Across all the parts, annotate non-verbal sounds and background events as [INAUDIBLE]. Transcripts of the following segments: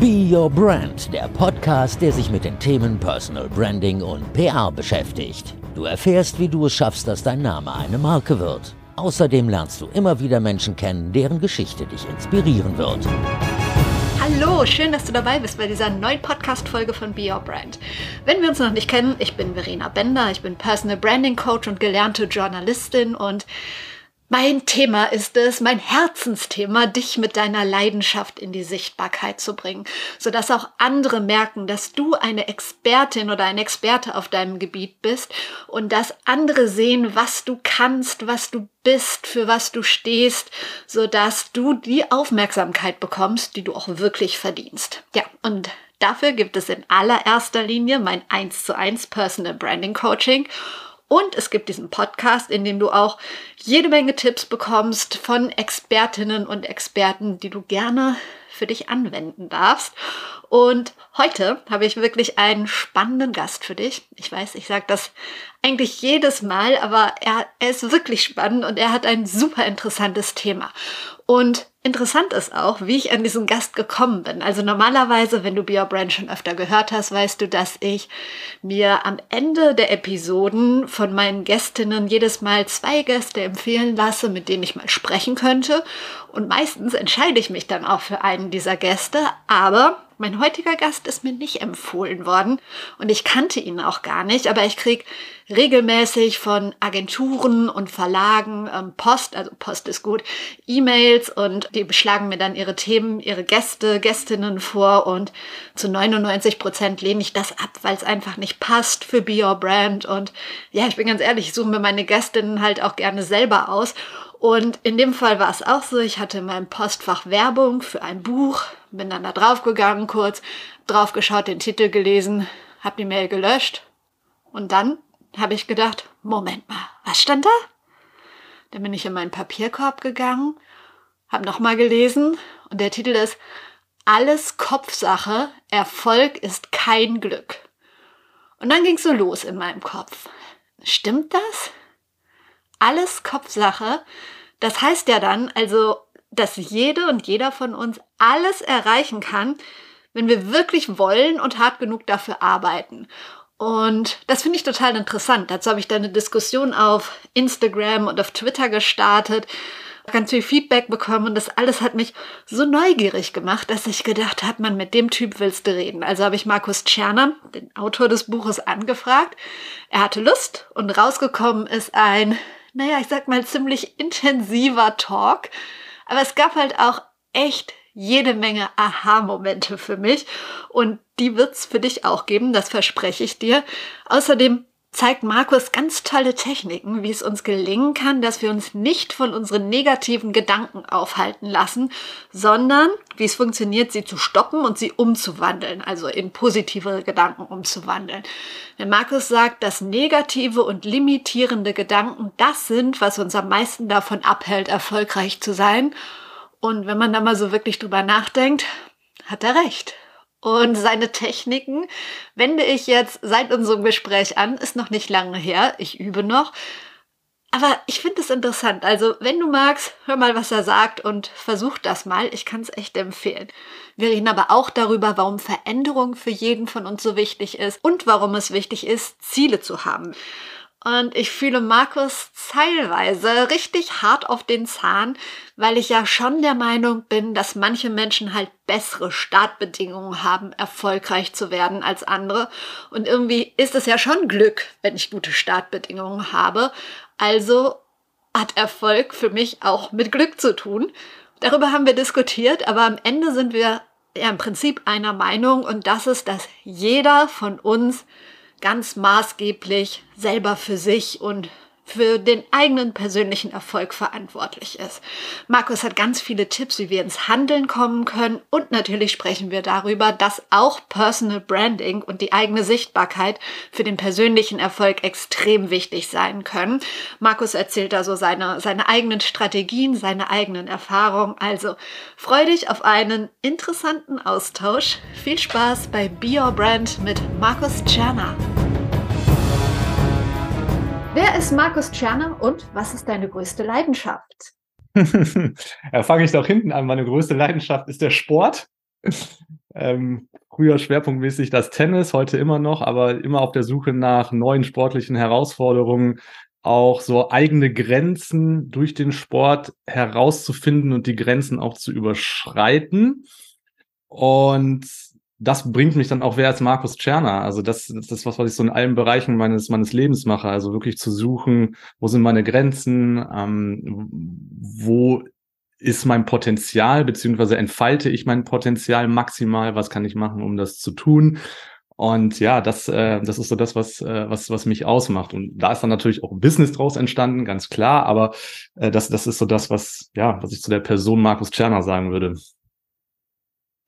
Be Your Brand, der Podcast, der sich mit den Themen Personal Branding und PR beschäftigt. Du erfährst, wie du es schaffst, dass dein Name eine Marke wird. Außerdem lernst du immer wieder Menschen kennen, deren Geschichte dich inspirieren wird. Hallo, schön, dass du dabei bist bei dieser neuen Podcast-Folge von Be Your Brand. Wenn wir uns noch nicht kennen, ich bin Verena Bender, ich bin Personal Branding Coach und gelernte Journalistin und mein Thema ist es, mein Herzensthema, dich mit deiner Leidenschaft in die Sichtbarkeit zu bringen, sodass auch andere merken, dass du eine Expertin oder ein Experte auf deinem Gebiet bist und dass andere sehen, was du kannst, was du bist, für was du stehst, sodass du die Aufmerksamkeit bekommst, die du auch wirklich verdienst. Ja, und dafür gibt es in allererster Linie mein 1 zu 1 Personal Branding Coaching und es gibt diesen Podcast, in dem du auch jede Menge Tipps bekommst von Expertinnen und Experten, die du gerne für dich anwenden darfst. Und heute habe ich wirklich einen spannenden Gast für dich. Ich weiß, ich sage das eigentlich jedes Mal, aber er, er ist wirklich spannend und er hat ein super interessantes Thema. Und interessant ist auch, wie ich an diesen Gast gekommen bin. Also normalerweise, wenn du Be Your Brand schon öfter gehört hast, weißt du, dass ich mir am Ende der Episoden von meinen Gästinnen jedes Mal zwei Gäste empfehlen lasse, mit denen ich mal sprechen könnte. Und meistens entscheide ich mich dann auch für einen dieser Gäste, aber mein heutiger Gast ist mir nicht empfohlen worden und ich kannte ihn auch gar nicht, aber ich krieg regelmäßig von Agenturen und Verlagen ähm, Post, also Post ist gut, E-Mails und die beschlagen mir dann ihre Themen, ihre Gäste, Gästinnen vor und zu 99 Prozent lehne ich das ab, weil es einfach nicht passt für Be Your Brand und ja, ich bin ganz ehrlich, ich suche mir meine Gästinnen halt auch gerne selber aus und in dem Fall war es auch so, ich hatte in meinem Postfach Werbung für ein Buch, bin dann da drauf gegangen kurz, drauf geschaut, den Titel gelesen, hab die Mail gelöscht und dann habe ich gedacht, Moment mal, was stand da? Dann bin ich in meinen Papierkorb gegangen, hab nochmal gelesen und der Titel ist Alles Kopfsache, Erfolg ist kein Glück. Und dann ging's so los in meinem Kopf. Stimmt das? alles Kopfsache. Das heißt ja dann also, dass jede und jeder von uns alles erreichen kann, wenn wir wirklich wollen und hart genug dafür arbeiten. Und das finde ich total interessant. Dazu habe ich dann eine Diskussion auf Instagram und auf Twitter gestartet, ganz viel Feedback bekommen und das alles hat mich so neugierig gemacht, dass ich gedacht habe, man, mit dem Typ willst du reden. Also habe ich Markus Tscherner, den Autor des Buches, angefragt. Er hatte Lust und rausgekommen ist ein naja, ich sag mal, ziemlich intensiver Talk. Aber es gab halt auch echt jede Menge Aha-Momente für mich. Und die wird's für dich auch geben, das verspreche ich dir. Außerdem zeigt Markus ganz tolle Techniken, wie es uns gelingen kann, dass wir uns nicht von unseren negativen Gedanken aufhalten lassen, sondern wie es funktioniert, sie zu stoppen und sie umzuwandeln, also in positive Gedanken umzuwandeln. Denn Markus sagt, dass negative und limitierende Gedanken das sind, was uns am meisten davon abhält, erfolgreich zu sein. Und wenn man da mal so wirklich drüber nachdenkt, hat er recht. Und seine Techniken wende ich jetzt seit unserem Gespräch an. Ist noch nicht lange her. Ich übe noch. Aber ich finde es interessant. Also, wenn du magst, hör mal, was er sagt und versuch das mal. Ich kann es echt empfehlen. Wir reden aber auch darüber, warum Veränderung für jeden von uns so wichtig ist und warum es wichtig ist, Ziele zu haben. Und ich fühle Markus teilweise richtig hart auf den Zahn, weil ich ja schon der Meinung bin, dass manche Menschen halt bessere Startbedingungen haben, erfolgreich zu werden als andere. Und irgendwie ist es ja schon Glück, wenn ich gute Startbedingungen habe. Also hat Erfolg für mich auch mit Glück zu tun. Darüber haben wir diskutiert, aber am Ende sind wir ja im Prinzip einer Meinung und das ist, dass jeder von uns ganz maßgeblich selber für sich und für den eigenen persönlichen Erfolg verantwortlich ist. Markus hat ganz viele Tipps, wie wir ins Handeln kommen können und natürlich sprechen wir darüber, dass auch Personal Branding und die eigene Sichtbarkeit für den persönlichen Erfolg extrem wichtig sein können. Markus erzählt da so seine, seine eigenen Strategien, seine eigenen Erfahrungen. Also freu dich auf einen interessanten Austausch. Viel Spaß bei Be Your Brand mit Markus Czerner. Wer ist Markus Tscherner und was ist deine größte Leidenschaft? [LAUGHS] ja, fange ich doch hinten an. Meine größte Leidenschaft ist der Sport. ähm, früher schwerpunktmäßig das Tennis, heute immer noch, aber immer auf der Suche nach neuen sportlichen Herausforderungen, auch so eigene Grenzen durch den Sport herauszufinden und die Grenzen auch zu überschreiten. Und das bringt mich dann auch wer als Markus Tscherner. Also das, das ist was, was ich so in allen Bereichen meines, meines Lebens mache. Also wirklich zu suchen, wo sind meine Grenzen, ähm, wo ist mein Potenzial, beziehungsweise entfalte ich mein Potenzial maximal, was kann ich machen, um das zu tun. Und ja, das, äh, das ist so das, was, äh, was, was mich ausmacht. Und da ist dann natürlich auch Business draus entstanden, ganz klar. Aber äh, das, das ist so das, was, ja, was ich zu der Person Markus Tscherner sagen würde.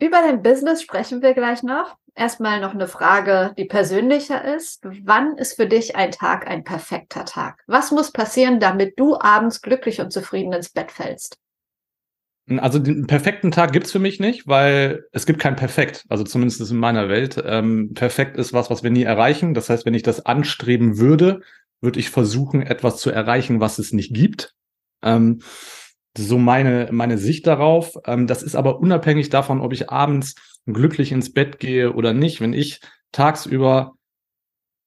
Über dein Business sprechen wir gleich noch. Erstmal noch eine Frage, die persönlicher ist. Wann ist für dich ein Tag ein perfekter Tag? Was muss passieren, damit du abends glücklich und zufrieden ins Bett fällst? Also den perfekten Tag gibt's für mich nicht, weil es gibt kein Perfekt, also zumindest in meiner Welt. Ähm, perfekt ist was, was wir nie erreichen. Das heißt, wenn ich das anstreben würde, würde ich versuchen, etwas zu erreichen, was es nicht gibt. Ähm, so meine, meine Sicht darauf. Ähm, das ist aber unabhängig davon, ob ich abends glücklich ins Bett gehe oder nicht. Wenn ich tagsüber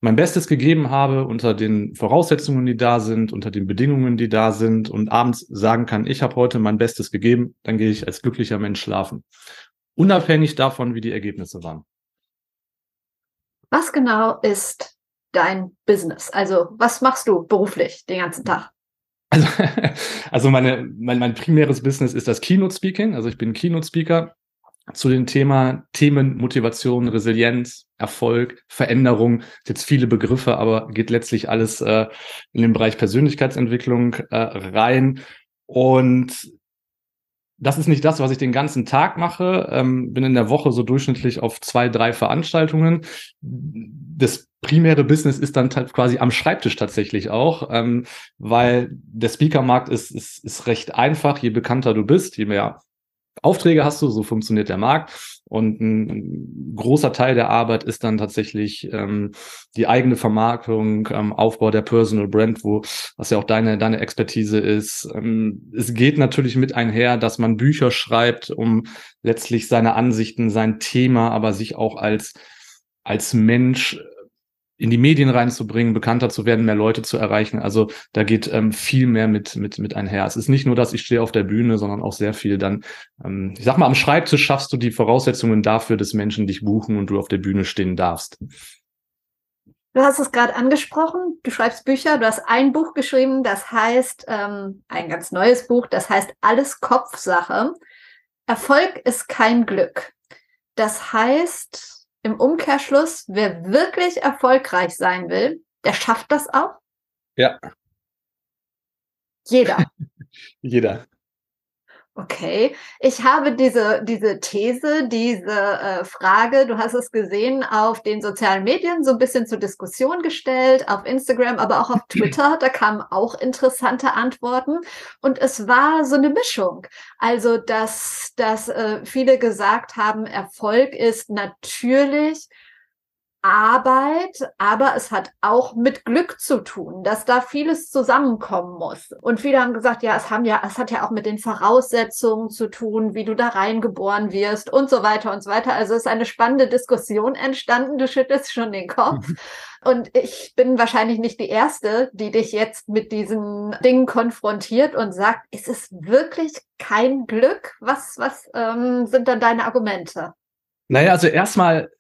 mein Bestes gegeben habe unter den Voraussetzungen, die da sind, unter den Bedingungen, die da sind und abends sagen kann, ich habe heute mein Bestes gegeben, dann gehe ich als glücklicher Mensch schlafen. Unabhängig davon, wie die Ergebnisse waren. Was genau ist dein Business? Also was machst du beruflich den ganzen Tag? Also, [LAUGHS] also meine, mein, mein primäres Business ist das Keynote Speaking. Also ich bin Keynote Speaker zu den Thema Themen Motivation, Resilienz, Erfolg, Veränderung. Jetzt viele Begriffe, aber geht letztlich alles äh, in den Bereich Persönlichkeitsentwicklung äh, rein. Und das ist nicht das, was ich den ganzen Tag mache. Ähm, bin in der Woche so durchschnittlich auf zwei, drei Veranstaltungen. Das primäre Business ist dann quasi am Schreibtisch tatsächlich auch, ähm, weil der Speakermarkt ist, ist, ist recht einfach. Je bekannter du bist, je mehr Aufträge hast du, so funktioniert der Markt. Und ein großer Teil der Arbeit ist dann tatsächlich ähm, die eigene Vermarktung, ähm, Aufbau der Personal Brand, wo was ja auch deine deine Expertise ist. Ähm, es geht natürlich mit einher, dass man Bücher schreibt, um letztlich seine Ansichten, sein Thema, aber sich auch als als Mensch in die Medien reinzubringen, bekannter zu werden, mehr Leute zu erreichen. Also da geht ähm, viel mehr mit, mit, mit einher. Es ist nicht nur, dass ich stehe auf der Bühne, sondern auch sehr viel dann, ähm, ich sag mal, am Schreibtisch schaffst du die Voraussetzungen dafür, dass Menschen dich buchen und du auf der Bühne stehen darfst. Du hast es gerade angesprochen, du schreibst Bücher, du hast ein Buch geschrieben, das heißt, ähm, ein ganz neues Buch, das heißt Alles Kopfsache. Erfolg ist kein Glück. Das heißt, im Umkehrschluss, wer wirklich erfolgreich sein will, der schafft das auch? Ja. Jeder. [LAUGHS] Jeder. Okay, ich habe diese, diese These, diese äh, Frage, du hast es gesehen, auf den sozialen Medien so ein bisschen zur Diskussion gestellt, auf Instagram, aber auch auf [CLEARS THROAT] Twitter. Da kamen auch interessante Antworten. Und es war so eine Mischung. Also, dass, dass äh, viele gesagt haben, Erfolg ist natürlich Arbeit, aber es hat auch mit Glück zu tun, dass da vieles zusammenkommen muss. Und viele haben gesagt, ja, es haben ja, es hat ja auch mit den Voraussetzungen zu tun, wie du da reingeboren wirst und so weiter und so weiter. Also es ist eine spannende Diskussion entstanden. Du schüttelst schon den Kopf. Und ich bin wahrscheinlich nicht die Erste, die dich jetzt mit diesen Dingen konfrontiert und sagt, ist es wirklich kein Glück? Was, was ähm, sind dann deine Argumente? Naja, also erstmal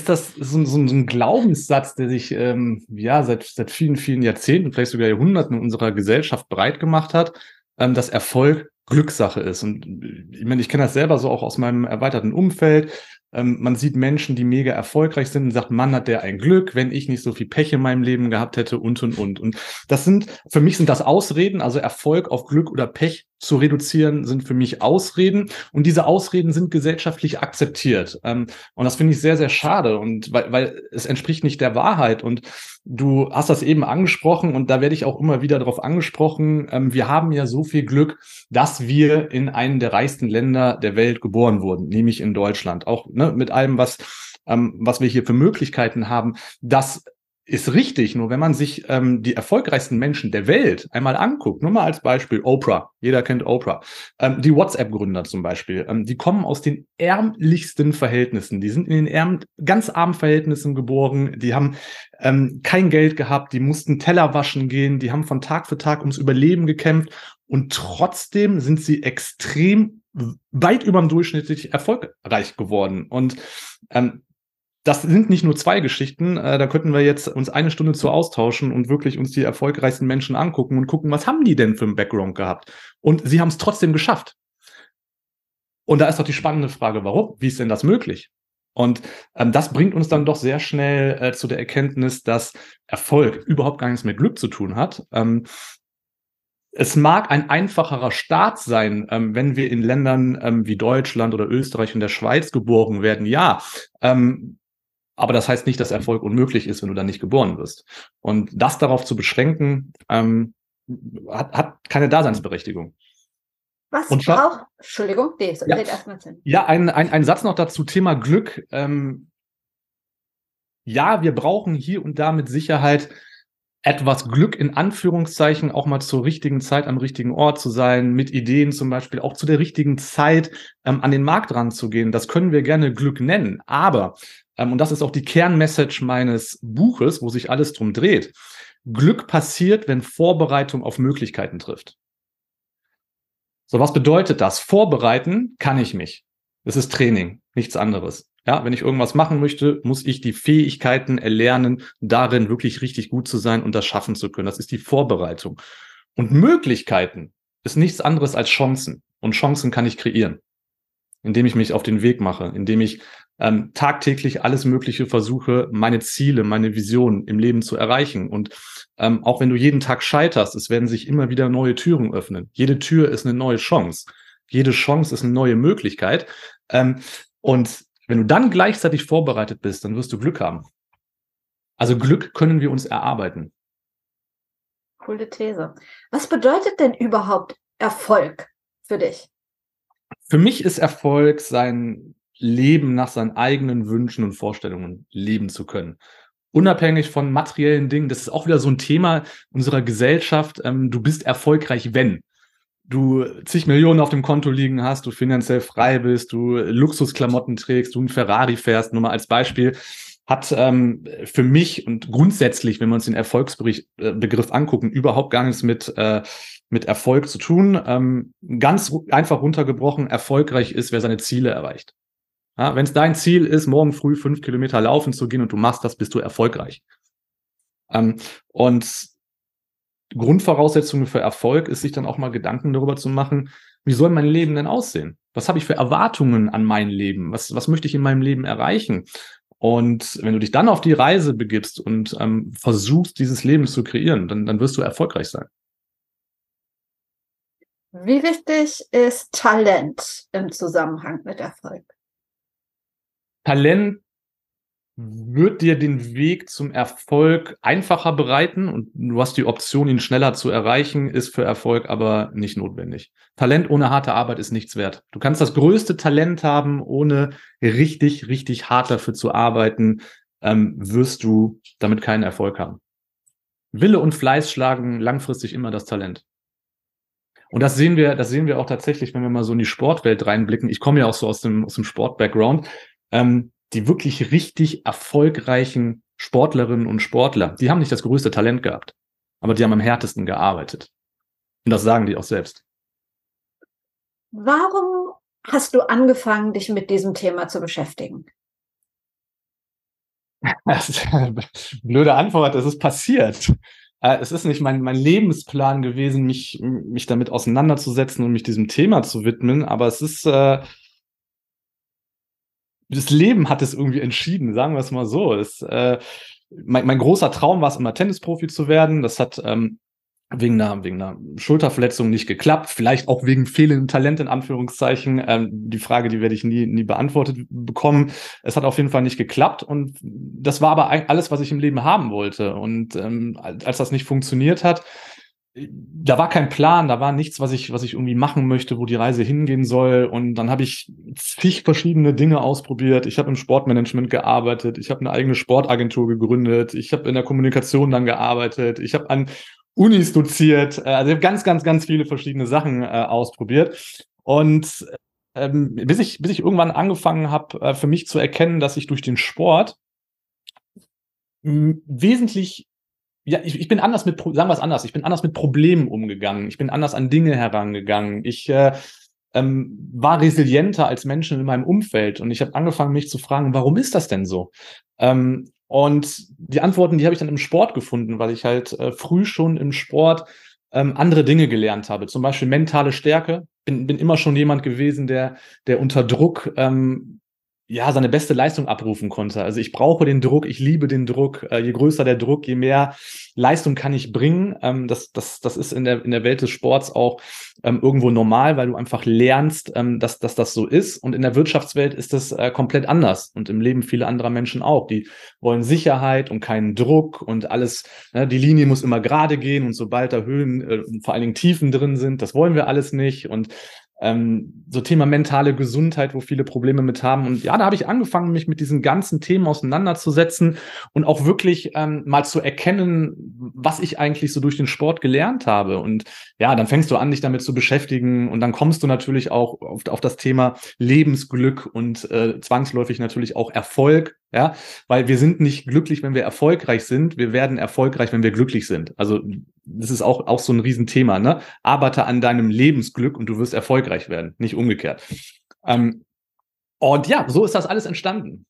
ist das so, so, so, ein Glaubenssatz, der sich ähm, ja seit, seit vielen, vielen Jahrzehnten, vielleicht sogar Jahrhunderten in unserer Gesellschaft breit gemacht hat, ähm, dass Erfolg Glückssache ist. Und ich meine, ich kenne das selber so auch aus meinem erweiterten Umfeld. Ähm, man sieht Menschen, die mega erfolgreich sind und sagt, Mann, hat der ein Glück, wenn ich nicht so viel Pech in meinem Leben gehabt hätte und und und. Und das sind, für mich sind das Ausreden, also Erfolg auf Glück oder Pech zu reduzieren, sind für mich Ausreden. Und diese Ausreden sind gesellschaftlich akzeptiert. Ähm, und das finde ich sehr, sehr schade. Und weil, weil es entspricht nicht der Wahrheit. Und du hast das eben angesprochen und da werde ich auch immer wieder darauf angesprochen. Ähm, wir haben ja so viel Glück, dass wir in einem der reichsten Länder der Welt geboren wurden, nämlich in Deutschland. Auch ne, mit allem, was, ähm, was wir hier für Möglichkeiten haben, dass ist richtig. Nur wenn man sich ähm, die erfolgreichsten Menschen der Welt einmal anguckt, nur mal als Beispiel Oprah, jeder kennt Oprah, ähm, die WhatsApp-Gründer zum Beispiel, ähm, die kommen aus den ärmlichsten Verhältnissen. Die sind in den ärm, ganz armen Verhältnissen geboren. Die haben ähm, kein Geld gehabt. Die mussten Teller waschen gehen. Die haben von Tag für Tag ums Überleben gekämpft. Und trotzdem sind sie extrem weit über dem durchschnittlich erfolgreich geworden. Und ähm, das sind nicht nur zwei Geschichten, äh, da könnten wir jetzt uns eine Stunde zu austauschen und wirklich uns die erfolgreichsten Menschen angucken und gucken, was haben die denn für einen Background gehabt? Und sie haben es trotzdem geschafft. Und da ist doch die spannende Frage, warum? Wie ist denn das möglich? Und ähm, das bringt uns dann doch sehr schnell äh, zu der Erkenntnis, dass Erfolg überhaupt gar nichts mit Glück zu tun hat. Ähm, es mag ein einfacherer Start sein, ähm, wenn wir in Ländern ähm, wie Deutschland oder Österreich und der Schweiz geboren werden. Ja, ähm, aber das heißt nicht, dass Erfolg unmöglich ist, wenn du dann nicht geboren wirst. Und das darauf zu beschränken, ähm, hat, hat keine Daseinsberechtigung. Was und braucht, Entschuldigung, nee, so, ja, erstmal ja ein, ein, ein Satz noch dazu, Thema Glück. Ähm, ja, wir brauchen hier und da mit Sicherheit etwas Glück in Anführungszeichen auch mal zur richtigen Zeit am richtigen Ort zu sein, mit Ideen zum Beispiel auch zu der richtigen Zeit ähm, an den Markt ranzugehen. Das können wir gerne Glück nennen. Aber und das ist auch die Kernmessage meines Buches, wo sich alles drum dreht. Glück passiert, wenn Vorbereitung auf Möglichkeiten trifft. So, was bedeutet das? Vorbereiten kann ich mich. Das ist Training, nichts anderes. Ja, wenn ich irgendwas machen möchte, muss ich die Fähigkeiten erlernen, darin wirklich richtig gut zu sein und das schaffen zu können. Das ist die Vorbereitung. Und Möglichkeiten ist nichts anderes als Chancen. Und Chancen kann ich kreieren, indem ich mich auf den Weg mache, indem ich ähm, tagtäglich alles Mögliche versuche, meine Ziele, meine Visionen im Leben zu erreichen. Und ähm, auch wenn du jeden Tag scheiterst, es werden sich immer wieder neue Türen öffnen. Jede Tür ist eine neue Chance. Jede Chance ist eine neue Möglichkeit. Ähm, und wenn du dann gleichzeitig vorbereitet bist, dann wirst du Glück haben. Also Glück können wir uns erarbeiten. Coole These. Was bedeutet denn überhaupt Erfolg für dich? Für mich ist Erfolg sein Leben nach seinen eigenen Wünschen und Vorstellungen leben zu können. Unabhängig von materiellen Dingen, das ist auch wieder so ein Thema unserer Gesellschaft. Ähm, du bist erfolgreich, wenn du zig Millionen auf dem Konto liegen hast, du finanziell frei bist, du Luxusklamotten trägst, du ein Ferrari fährst, nur mal als Beispiel, hat ähm, für mich und grundsätzlich, wenn wir uns den Erfolgsbegriff äh, angucken, überhaupt gar nichts mit äh, mit Erfolg zu tun. Ähm, ganz einfach runtergebrochen, erfolgreich ist, wer seine Ziele erreicht. Ja, Wenn es dein Ziel ist, morgen früh fünf Kilometer laufen zu gehen und du machst das, bist du erfolgreich. Ähm, und Grundvoraussetzung für Erfolg ist, sich dann auch mal Gedanken darüber zu machen, wie soll mein Leben denn aussehen? Was habe ich für Erwartungen an mein Leben? Was, was möchte ich in meinem Leben erreichen? Und wenn du dich dann auf die Reise begibst und ähm, versuchst, dieses Leben zu kreieren, dann, dann wirst du erfolgreich sein. Wie wichtig ist Talent im Zusammenhang mit Erfolg? Talent wird dir den Weg zum Erfolg einfacher bereiten und du hast die Option, ihn schneller zu erreichen, ist für Erfolg aber nicht notwendig. Talent ohne harte Arbeit ist nichts wert. Du kannst das größte Talent haben, ohne richtig, richtig hart dafür zu arbeiten, ähm, wirst du damit keinen Erfolg haben. Wille und Fleiß schlagen langfristig immer das Talent. Und das sehen wir, das sehen wir auch tatsächlich, wenn wir mal so in die Sportwelt reinblicken. Ich komme ja auch so aus dem, aus dem Sport-Background ähm, die wirklich richtig erfolgreichen Sportlerinnen und Sportler, die haben nicht das größte Talent gehabt, aber die haben am härtesten gearbeitet. Und das sagen die auch selbst. Warum hast du angefangen, dich mit diesem Thema zu beschäftigen? [LAUGHS] Das ist eine blöde Antwort, es ist passiert. Äh, es ist nicht mein, mein Lebensplan gewesen, mich, mich damit auseinanderzusetzen und mich diesem Thema zu widmen, aber es ist, äh, das Leben hat es irgendwie entschieden, sagen wir es mal so. Das, äh, mein, mein großer Traum war es immer, Tennisprofi zu werden. Das hat ähm, wegen einer, wegen einer Schulterverletzung nicht geklappt, vielleicht auch wegen fehlendem Talent in Anführungszeichen. Ähm, die Frage, die werde ich nie, nie beantwortet bekommen. Es hat auf jeden Fall nicht geklappt und das war aber alles, was ich im Leben haben wollte. Und ähm, als das nicht funktioniert hat, da war kein Plan, da war nichts, was ich, was ich irgendwie machen möchte, wo die Reise hingehen soll. Und dann habe ich zig verschiedene Dinge ausprobiert. Ich habe im Sportmanagement gearbeitet, ich habe eine eigene Sportagentur gegründet, ich habe in der Kommunikation dann gearbeitet, ich habe an Unis doziert, äh, also ganz, ganz, ganz viele verschiedene Sachen äh, ausprobiert. Und ähm, bis ich, bis ich irgendwann angefangen habe, äh, für mich zu erkennen, dass ich durch den Sport wesentlich ja, ich, ich bin anders mit, sagen wir es anders, ich bin anders mit Problemen umgegangen, ich bin anders an Dinge herangegangen, ich äh, ähm, war resilienter als Menschen in meinem Umfeld und ich habe angefangen, mich zu fragen, warum ist das denn so? Ähm, und die Antworten, die habe ich dann im Sport gefunden, weil ich halt äh, früh schon im Sport ähm, andere Dinge gelernt habe, zum Beispiel mentale Stärke. Bin, bin immer schon jemand gewesen, der, der unter Druck ähm, ja, seine beste Leistung abrufen konnte. Also ich brauche den Druck, ich liebe den Druck. Äh, je größer der Druck, je mehr Leistung kann ich bringen. Ähm, das, das, das ist in der, in der Welt des Sports auch ähm, irgendwo normal, weil du einfach lernst, ähm, dass, dass das so ist. Und in der Wirtschaftswelt ist das äh, komplett anders. Und im Leben vieler anderer Menschen auch. Die wollen Sicherheit und keinen Druck und alles, ne, die Linie muss immer gerade gehen und sobald da Höhen, äh, vor allen Dingen Tiefen drin sind, das wollen wir alles nicht. Und ähm, so Thema mentale Gesundheit, wo viele Probleme mit haben. Und ja, da habe ich angefangen, mich mit diesen ganzen Themen auseinanderzusetzen und auch wirklich ähm, mal zu erkennen, was ich eigentlich so durch den Sport gelernt habe. Und ja, dann fängst du an, dich damit zu beschäftigen und dann kommst du natürlich auch auf, auf das Thema Lebensglück und äh, zwangsläufig natürlich auch Erfolg. Ja, weil wir sind nicht glücklich, wenn wir erfolgreich sind. Wir werden erfolgreich, wenn wir glücklich sind. Also das ist auch, auch so ein Riesenthema, ne? Arbeite an deinem Lebensglück und du wirst erfolgreich werden, nicht umgekehrt. Ähm, und ja, so ist das alles entstanden.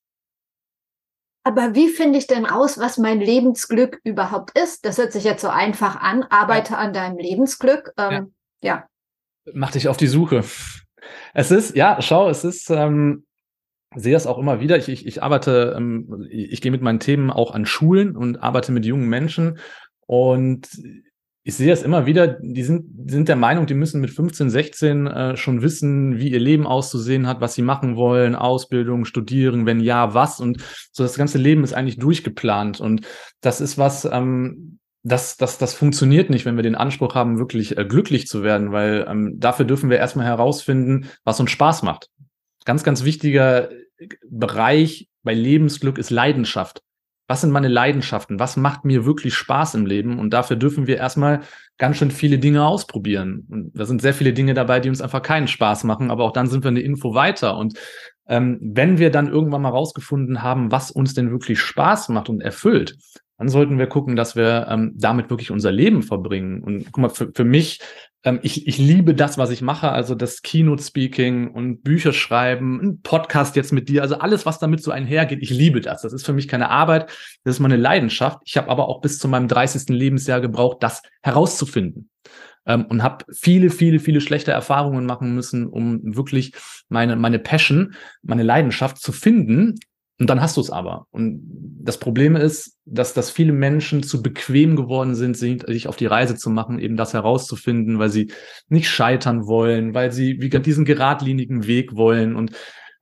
Aber wie finde ich denn raus, was mein Lebensglück überhaupt ist? Das hört sich jetzt so einfach an. Arbeite ja. an deinem Lebensglück. Ähm, ja. ja. Mach dich auf die Suche. Es ist, ja, schau, es ist, ähm, sehe es auch immer wieder. Ich, ich, ich arbeite, ähm, ich, gehe mit meinen Themen auch an Schulen und arbeite mit jungen Menschen. Und ich sehe es immer wieder, die sind, sind der Meinung, die müssen mit 15, 16 äh, schon wissen, wie ihr Leben auszusehen hat, was sie machen wollen, Ausbildung, studieren, wenn ja, was. Und so das ganze Leben ist eigentlich durchgeplant. Und das ist was, ähm, das, das, das funktioniert nicht, wenn wir den Anspruch haben, wirklich äh, glücklich zu werden, weil ähm, dafür dürfen wir erstmal herausfinden, was uns Spaß macht. Ganz, ganz wichtiger Bereich bei Lebensglück ist Leidenschaft was sind meine Leidenschaften, was macht mir wirklich Spaß im Leben und dafür dürfen wir erstmal ganz schön viele Dinge ausprobieren. Und da sind sehr viele Dinge dabei, die uns einfach keinen Spaß machen, aber auch dann sind wir eine Info weiter. Und ähm, wenn wir dann irgendwann mal rausgefunden haben, was uns denn wirklich Spaß macht und erfüllt, dann sollten wir gucken, dass wir ähm, damit wirklich unser Leben verbringen. Und guck mal, für, für mich ähm, ich, ich liebe das, was ich mache, also das Keynote-Speaking und Bücher schreiben, ein Podcast jetzt mit dir, also alles, was damit so einhergeht, ich liebe das. Das ist für mich keine Arbeit, das ist meine Leidenschaft. Ich habe aber auch bis zu meinem 30. Lebensjahr gebraucht, das herauszufinden. Ähm, und habe viele, viele, viele schlechte Erfahrungen machen müssen, um wirklich meine, meine Passion, meine Leidenschaft zu finden und dann hast du es aber. Und das Problem ist, dass, dass viele Menschen zu bequem geworden sind, sich auf die Reise zu machen, eben das herauszufinden, weil sie nicht scheitern wollen, weil sie wie diesen geradlinigen Weg wollen. Und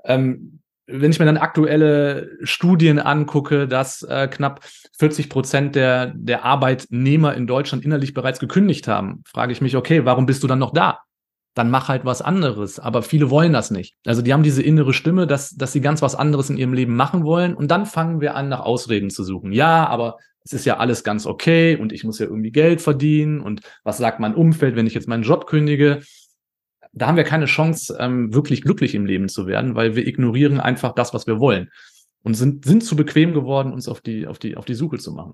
ähm, wenn ich mir dann aktuelle Studien angucke, dass äh, knapp 40 Prozent der, der Arbeitnehmer in Deutschland innerlich bereits gekündigt haben, frage ich mich, okay, warum bist du dann noch da? Dann mach halt was anderes. Aber viele wollen das nicht. Also die haben diese innere Stimme, dass, dass sie ganz was anderes in ihrem Leben machen wollen. Und dann fangen wir an, nach Ausreden zu suchen. Ja, aber es ist ja alles ganz okay und ich muss ja irgendwie Geld verdienen. Und was sagt mein Umfeld, wenn ich jetzt meinen Job kündige? Da haben wir keine Chance, ähm, wirklich glücklich im Leben zu werden, weil wir ignorieren einfach das, was wir wollen. Und sind, sind zu bequem geworden, uns auf die, auf die, auf die Suche zu machen.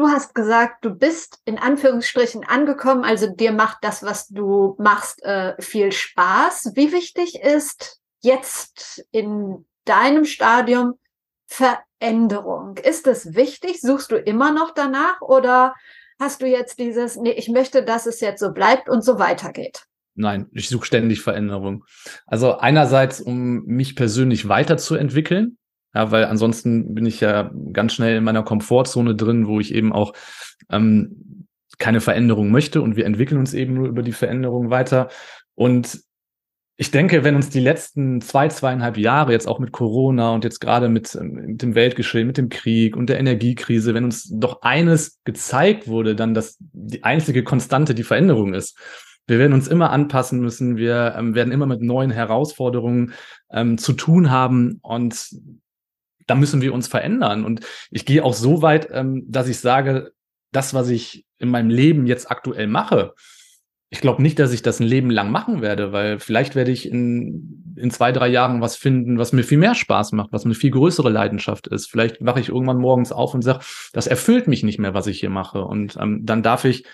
Du hast gesagt, du bist in Anführungsstrichen angekommen, also dir macht das, was du machst, äh, viel Spaß. Wie wichtig ist jetzt in deinem Stadium Veränderung? Ist es wichtig? Suchst du immer noch danach oder hast du jetzt dieses, nee, ich möchte, dass es jetzt so bleibt und so weitergeht? Nein, ich suche ständig Veränderung. Also einerseits, um mich persönlich weiterzuentwickeln, ja, weil ansonsten bin ich ja ganz schnell in meiner Komfortzone drin, wo ich eben auch ähm, keine Veränderung möchte und wir entwickeln uns eben nur über die Veränderung weiter. Und ich denke, wenn uns die letzten zwei, zweieinhalb Jahre jetzt auch mit Corona und jetzt gerade mit, mit dem Weltgeschehen, mit dem Krieg und der Energiekrise, wenn uns doch eines gezeigt wurde, dann, dass die einzige Konstante die Veränderung ist. Wir werden uns immer anpassen müssen. Wir ähm, werden immer mit neuen Herausforderungen ähm, zu tun haben und da müssen wir uns verändern. Und ich gehe auch so weit, ähm, dass ich sage, das, was ich in meinem Leben jetzt aktuell mache, ich glaube nicht, dass ich das ein Leben lang machen werde, weil vielleicht werde ich in, in zwei, drei Jahren was finden, was mir viel mehr Spaß macht, was eine viel größere Leidenschaft ist. Vielleicht wache ich irgendwann morgens auf und sage, das erfüllt mich nicht mehr, was ich hier mache. Und ähm, dann darf ich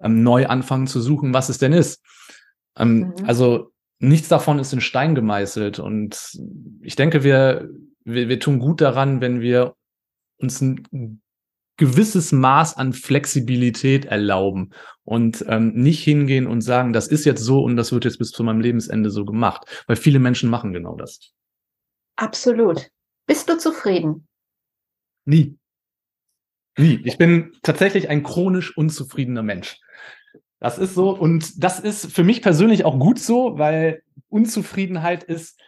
ähm, neu anfangen zu suchen, was es denn ist. Ähm, mhm. Also nichts davon ist in Stein gemeißelt. Und ich denke, wir, wir, wir tun gut daran, wenn wir uns ein gewisses Maß an Flexibilität erlauben und ähm, nicht hingehen und sagen, das ist jetzt so und das wird jetzt bis zu meinem Lebensende so gemacht, weil viele Menschen machen genau das. Absolut. Bist du zufrieden? Nie. Nie. Ich bin tatsächlich ein chronisch unzufriedener Mensch. Das ist so und das ist für mich persönlich auch gut so, weil Unzufriedenheit ist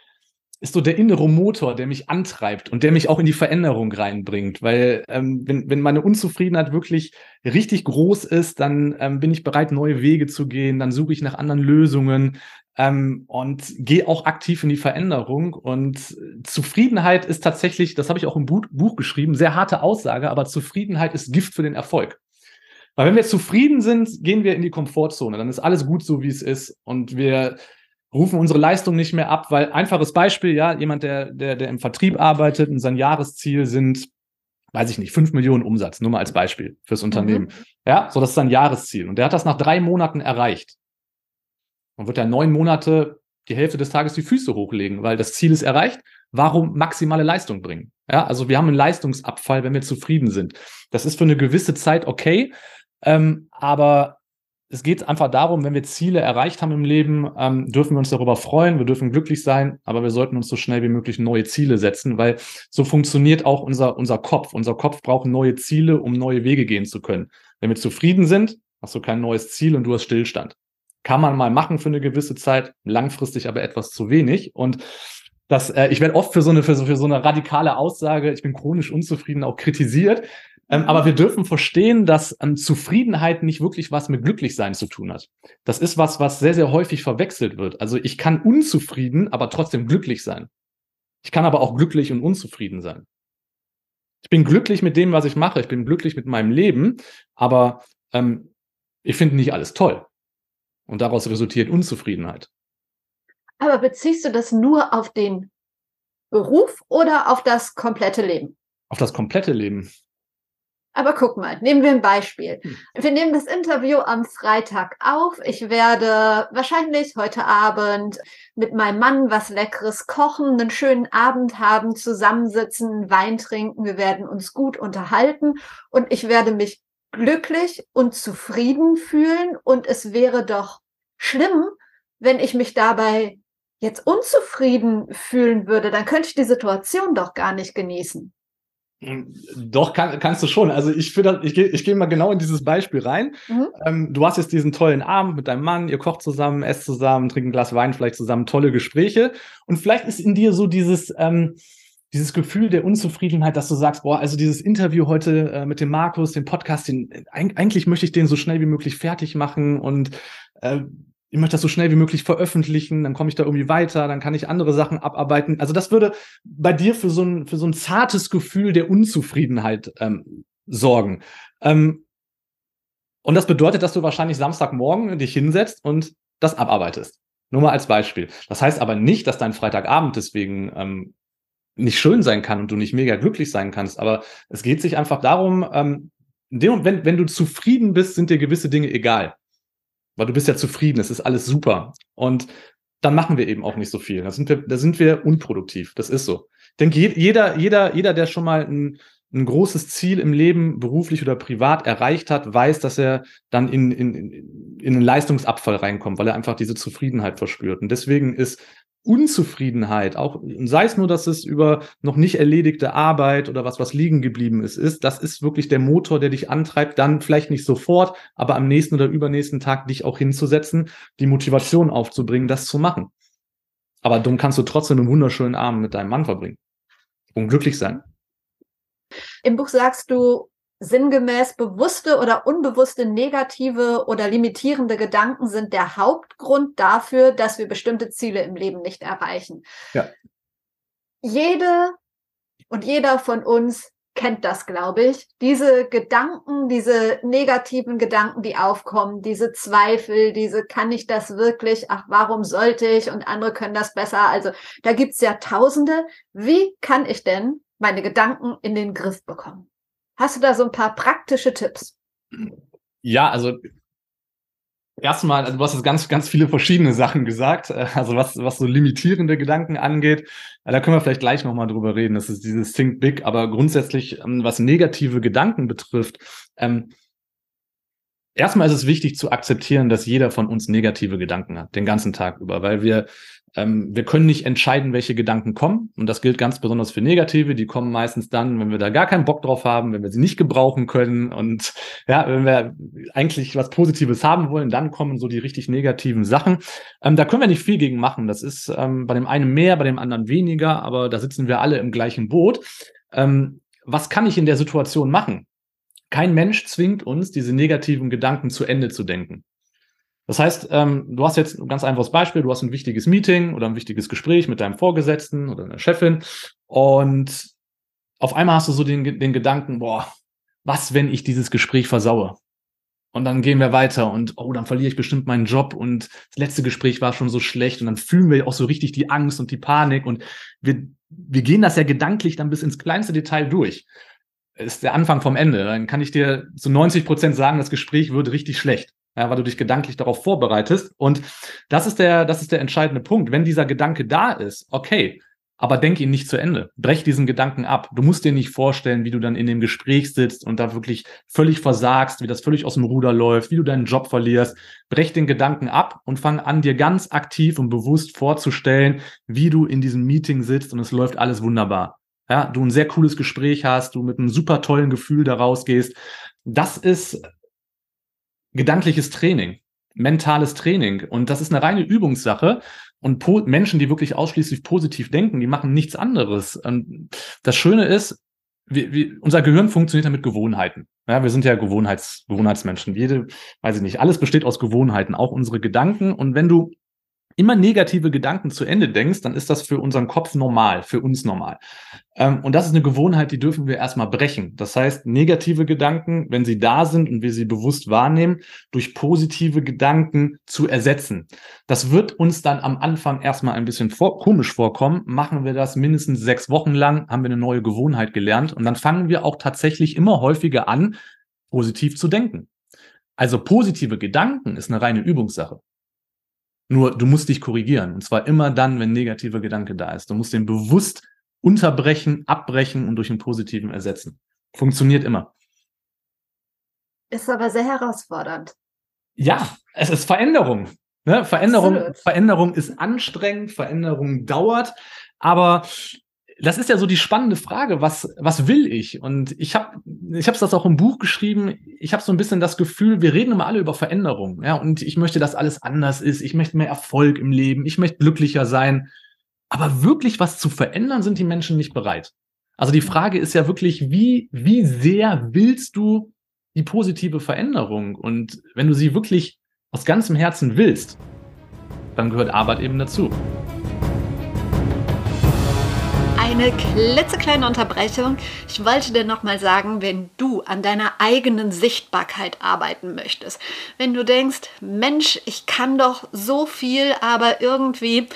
ist so der innere Motor, der mich antreibt und der mich auch in die Veränderung reinbringt. Weil ähm, wenn, wenn meine Unzufriedenheit wirklich richtig groß ist, dann ähm, bin ich bereit, neue Wege zu gehen, dann suche ich nach anderen Lösungen ähm, und gehe auch aktiv in die Veränderung. Und Zufriedenheit ist tatsächlich, das habe ich auch im Buch, Buch geschrieben, sehr harte Aussage, aber Zufriedenheit ist Gift für den Erfolg. Weil wenn wir zufrieden sind, gehen wir in die Komfortzone, dann ist alles gut so, wie es ist. Und wir rufen unsere Leistung nicht mehr ab, weil einfaches Beispiel, ja, jemand, der, der, der im Vertrieb arbeitet und sein Jahresziel sind, weiß ich nicht, fünf Millionen Umsatz, nur mal als Beispiel fürs Unternehmen. Mhm. Ja, so das ist sein Jahresziel. Und der hat das nach drei Monaten erreicht. Dann wird er neun Monate die Hälfte des Tages die Füße hochlegen, weil das Ziel ist erreicht. Warum maximale Leistung bringen? Ja, also wir haben einen Leistungsabfall, wenn wir zufrieden sind. Das ist für eine gewisse Zeit okay, ähm, aber es geht einfach darum, wenn wir Ziele erreicht haben im Leben, ähm, dürfen wir uns darüber freuen, wir dürfen glücklich sein, aber wir sollten uns so schnell wie möglich neue Ziele setzen, weil so funktioniert auch unser, unser Kopf. Unser Kopf braucht neue Ziele, um neue Wege gehen zu können. Wenn wir zufrieden sind, hast du kein neues Ziel und du hast Stillstand. Kann man mal machen für eine gewisse Zeit, langfristig aber etwas zu wenig. Und das, äh, ich werde oft für so, eine, für, so, für so eine radikale Aussage, ich bin chronisch unzufrieden, auch kritisiert. Ähm, aber wir dürfen verstehen, dass ähm, Zufriedenheit nicht wirklich was mit Glücklichsein zu tun hat. Das ist was, was sehr, sehr häufig verwechselt wird. Also ich kann unzufrieden, aber trotzdem glücklich sein. Ich kann aber auch glücklich und unzufrieden sein. Ich bin glücklich mit dem, was ich mache. Ich bin glücklich mit meinem Leben, aber ähm, ich finde nicht alles toll. Und daraus resultiert Unzufriedenheit. Aber beziehst du das nur auf den Beruf oder auf das komplette Leben? Auf das komplette Leben. Aber guck mal, nehmen wir ein Beispiel. Hm. Wir nehmen das Interview am Freitag auf. Ich werde wahrscheinlich heute Abend mit meinem Mann was Leckeres kochen, einen schönen Abend haben, zusammensitzen, Wein trinken. Wir werden uns gut unterhalten und ich werde mich glücklich und zufrieden fühlen. Und es wäre doch schlimm, wenn ich mich dabei jetzt unzufrieden fühlen würde. Dann könnte ich die Situation doch gar nicht genießen. Doch, kann, kannst du schon. Also ich finde, ich gehe ich geh mal genau in dieses Beispiel rein. Mhm. Ähm, du hast jetzt diesen tollen Abend mit deinem Mann, ihr kocht zusammen, esst zusammen, trinkt ein Glas Wein vielleicht zusammen, tolle Gespräche. Und vielleicht ist in dir so dieses, ähm, dieses Gefühl der Unzufriedenheit, dass du sagst, boah, also dieses Interview heute äh, mit dem Markus, den Podcast, den, eigentlich möchte ich den so schnell wie möglich fertig machen und äh, ich möchte das so schnell wie möglich veröffentlichen, dann komme ich da irgendwie weiter, dann kann ich andere Sachen abarbeiten. Also das würde bei dir für so ein, für so ein zartes Gefühl der Unzufriedenheit ähm, sorgen. Ähm, und das bedeutet, dass du wahrscheinlich Samstagmorgen dich hinsetzt und das abarbeitest. Nur mal als Beispiel. Das heißt aber nicht, dass dein Freitagabend deswegen ähm, nicht schön sein kann und du nicht mega glücklich sein kannst. Aber es geht sich einfach darum, ähm, wenn, wenn du zufrieden bist, sind dir gewisse Dinge egal weil du bist ja zufrieden, es ist alles super. Und dann machen wir eben auch nicht so viel. Da sind wir, da sind wir unproduktiv. Das ist so. Ich denke, jeder, jeder, jeder, der schon mal ein, ein großes Ziel im Leben, beruflich oder privat erreicht hat, weiß, dass er dann in, in, in einen Leistungsabfall reinkommt, weil er einfach diese Zufriedenheit verspürt. Und deswegen ist Unzufriedenheit, auch sei es nur, dass es über noch nicht erledigte Arbeit oder was, was liegen geblieben ist, ist, das ist wirklich der Motor, der dich antreibt, dann vielleicht nicht sofort, aber am nächsten oder übernächsten Tag dich auch hinzusetzen, die Motivation aufzubringen, das zu machen. Aber dann kannst du trotzdem einen wunderschönen Abend mit deinem Mann verbringen und glücklich sein. Im Buch sagst du, sinngemäß bewusste oder unbewusste negative oder limitierende Gedanken sind der Hauptgrund dafür, dass wir bestimmte Ziele im Leben nicht erreichen. Ja. Jede und jeder von uns kennt das, glaube ich. Diese Gedanken, diese negativen Gedanken, die aufkommen, diese Zweifel, diese kann ich das wirklich, ach, warum sollte ich und andere können das besser. Also da gibt's ja Tausende. Wie kann ich denn meine Gedanken in den Griff bekommen? Hast du da so ein paar praktische Tipps? Ja, also erstmal, also du hast jetzt ganz, ganz viele verschiedene Sachen gesagt. Äh, also was, was so limitierende Gedanken angeht, äh, da können wir vielleicht gleich nochmal drüber reden. Das ist dieses Think Big, aber grundsätzlich, ähm, was negative Gedanken betrifft, ähm, erstmal ist es wichtig zu akzeptieren, dass jeder von uns negative Gedanken hat, den ganzen Tag über, weil wir ähm, wir können nicht entscheiden, welche Gedanken kommen. Und das gilt ganz besonders für negative. Die kommen meistens dann, wenn wir da gar keinen Bock drauf haben, wenn wir sie nicht gebrauchen können. Und ja, wenn wir eigentlich was Positives haben wollen, dann kommen so die richtig negativen Sachen. Ähm, da können wir nicht viel gegen machen. Das ist ähm, bei dem einen mehr, bei dem anderen weniger, aber da sitzen wir alle im gleichen Boot. Ähm, was kann ich in der Situation machen? Kein Mensch zwingt uns, diese negativen Gedanken zu Ende zu denken. Das heißt, ähm, du hast jetzt ein ganz einfaches Beispiel, du hast ein wichtiges Meeting oder ein wichtiges Gespräch mit deinem Vorgesetzten oder einer Chefin und auf einmal hast du so den, den Gedanken, boah, was, wenn ich dieses Gespräch versaue? Und dann gehen wir weiter und oh, dann verliere ich bestimmt meinen Job und das letzte Gespräch war schon so schlecht und dann fühlen wir auch so richtig die Angst und die Panik und wir, wir gehen das ja gedanklich dann bis ins kleinste Detail durch. Ist der Anfang vom Ende. Dann kann ich dir zu 90 Prozent sagen, das Gespräch wird richtig schlecht ja, weil du dich gedanklich darauf vorbereitest. Und das ist der, das ist der entscheidende Punkt. Wenn dieser Gedanke da ist, okay, aber denk ihn nicht zu Ende. Brech diesen Gedanken ab. Du musst dir nicht vorstellen, wie du dann in dem Gespräch sitzt und da wirklich völlig versagst, wie das völlig aus dem Ruder läuft, wie du deinen Job verlierst. Brech den Gedanken ab und fang an, dir ganz aktiv und bewusst vorzustellen, wie du in diesem Meeting sitzt und es läuft alles wunderbar. Ja, du ein sehr cooles Gespräch hast, du mit einem super tollen Gefühl da rausgehst. Das ist gedankliches Training, mentales Training. Und das ist eine reine Übungssache. Und Menschen, die wirklich ausschließlich positiv denken, die machen nichts anderes. Und das Schöne ist, wir, wir, unser Gehirn funktioniert ja mit Gewohnheiten. Ja, wir sind ja Gewohnheits, Gewohnheitsmenschen. Jede, weiß ich nicht, alles besteht aus Gewohnheiten, auch unsere Gedanken. Und wenn du immer negative Gedanken zu Ende denkst, dann ist das für unseren Kopf normal, für uns normal. Ähm, und das ist eine Gewohnheit, die dürfen wir erstmal brechen. Das heißt, negative Gedanken, wenn sie da sind und wir sie bewusst wahrnehmen, durch positive Gedanken zu ersetzen. Das wird uns dann am Anfang erstmal ein bisschen vor komisch vorkommen. Machen wir das mindestens sechs Wochen lang, haben wir eine neue Gewohnheit gelernt und dann fangen wir auch tatsächlich immer häufiger an, positiv zu denken. Also positive Gedanken ist eine reine Übungssache. Nur du musst dich korrigieren. Und zwar immer dann, wenn negativer Gedanke da ist. Du musst den bewusst unterbrechen, abbrechen und durch einen positiven ersetzen. Funktioniert immer. Ist aber sehr herausfordernd. Ja, es ist Veränderung. Ne? Veränderung, Veränderung ist anstrengend, Veränderung dauert, aber das ist ja so die spannende Frage, was, was will ich? Und ich habe ich habe das auch im Buch geschrieben. Ich habe so ein bisschen das Gefühl, wir reden immer alle über Veränderung. Ja, und ich möchte, dass alles anders ist. Ich möchte mehr Erfolg im Leben. Ich möchte glücklicher sein. Aber wirklich was zu verändern, sind die Menschen nicht bereit. Also die Frage ist ja wirklich, wie, wie sehr willst du die positive Veränderung? Und wenn du sie wirklich aus ganzem Herzen willst, dann gehört Arbeit eben dazu eine klitzekleine Unterbrechung. Ich wollte dir nochmal sagen, wenn du an deiner eigenen Sichtbarkeit arbeiten möchtest, wenn du denkst, Mensch, ich kann doch so viel, aber irgendwie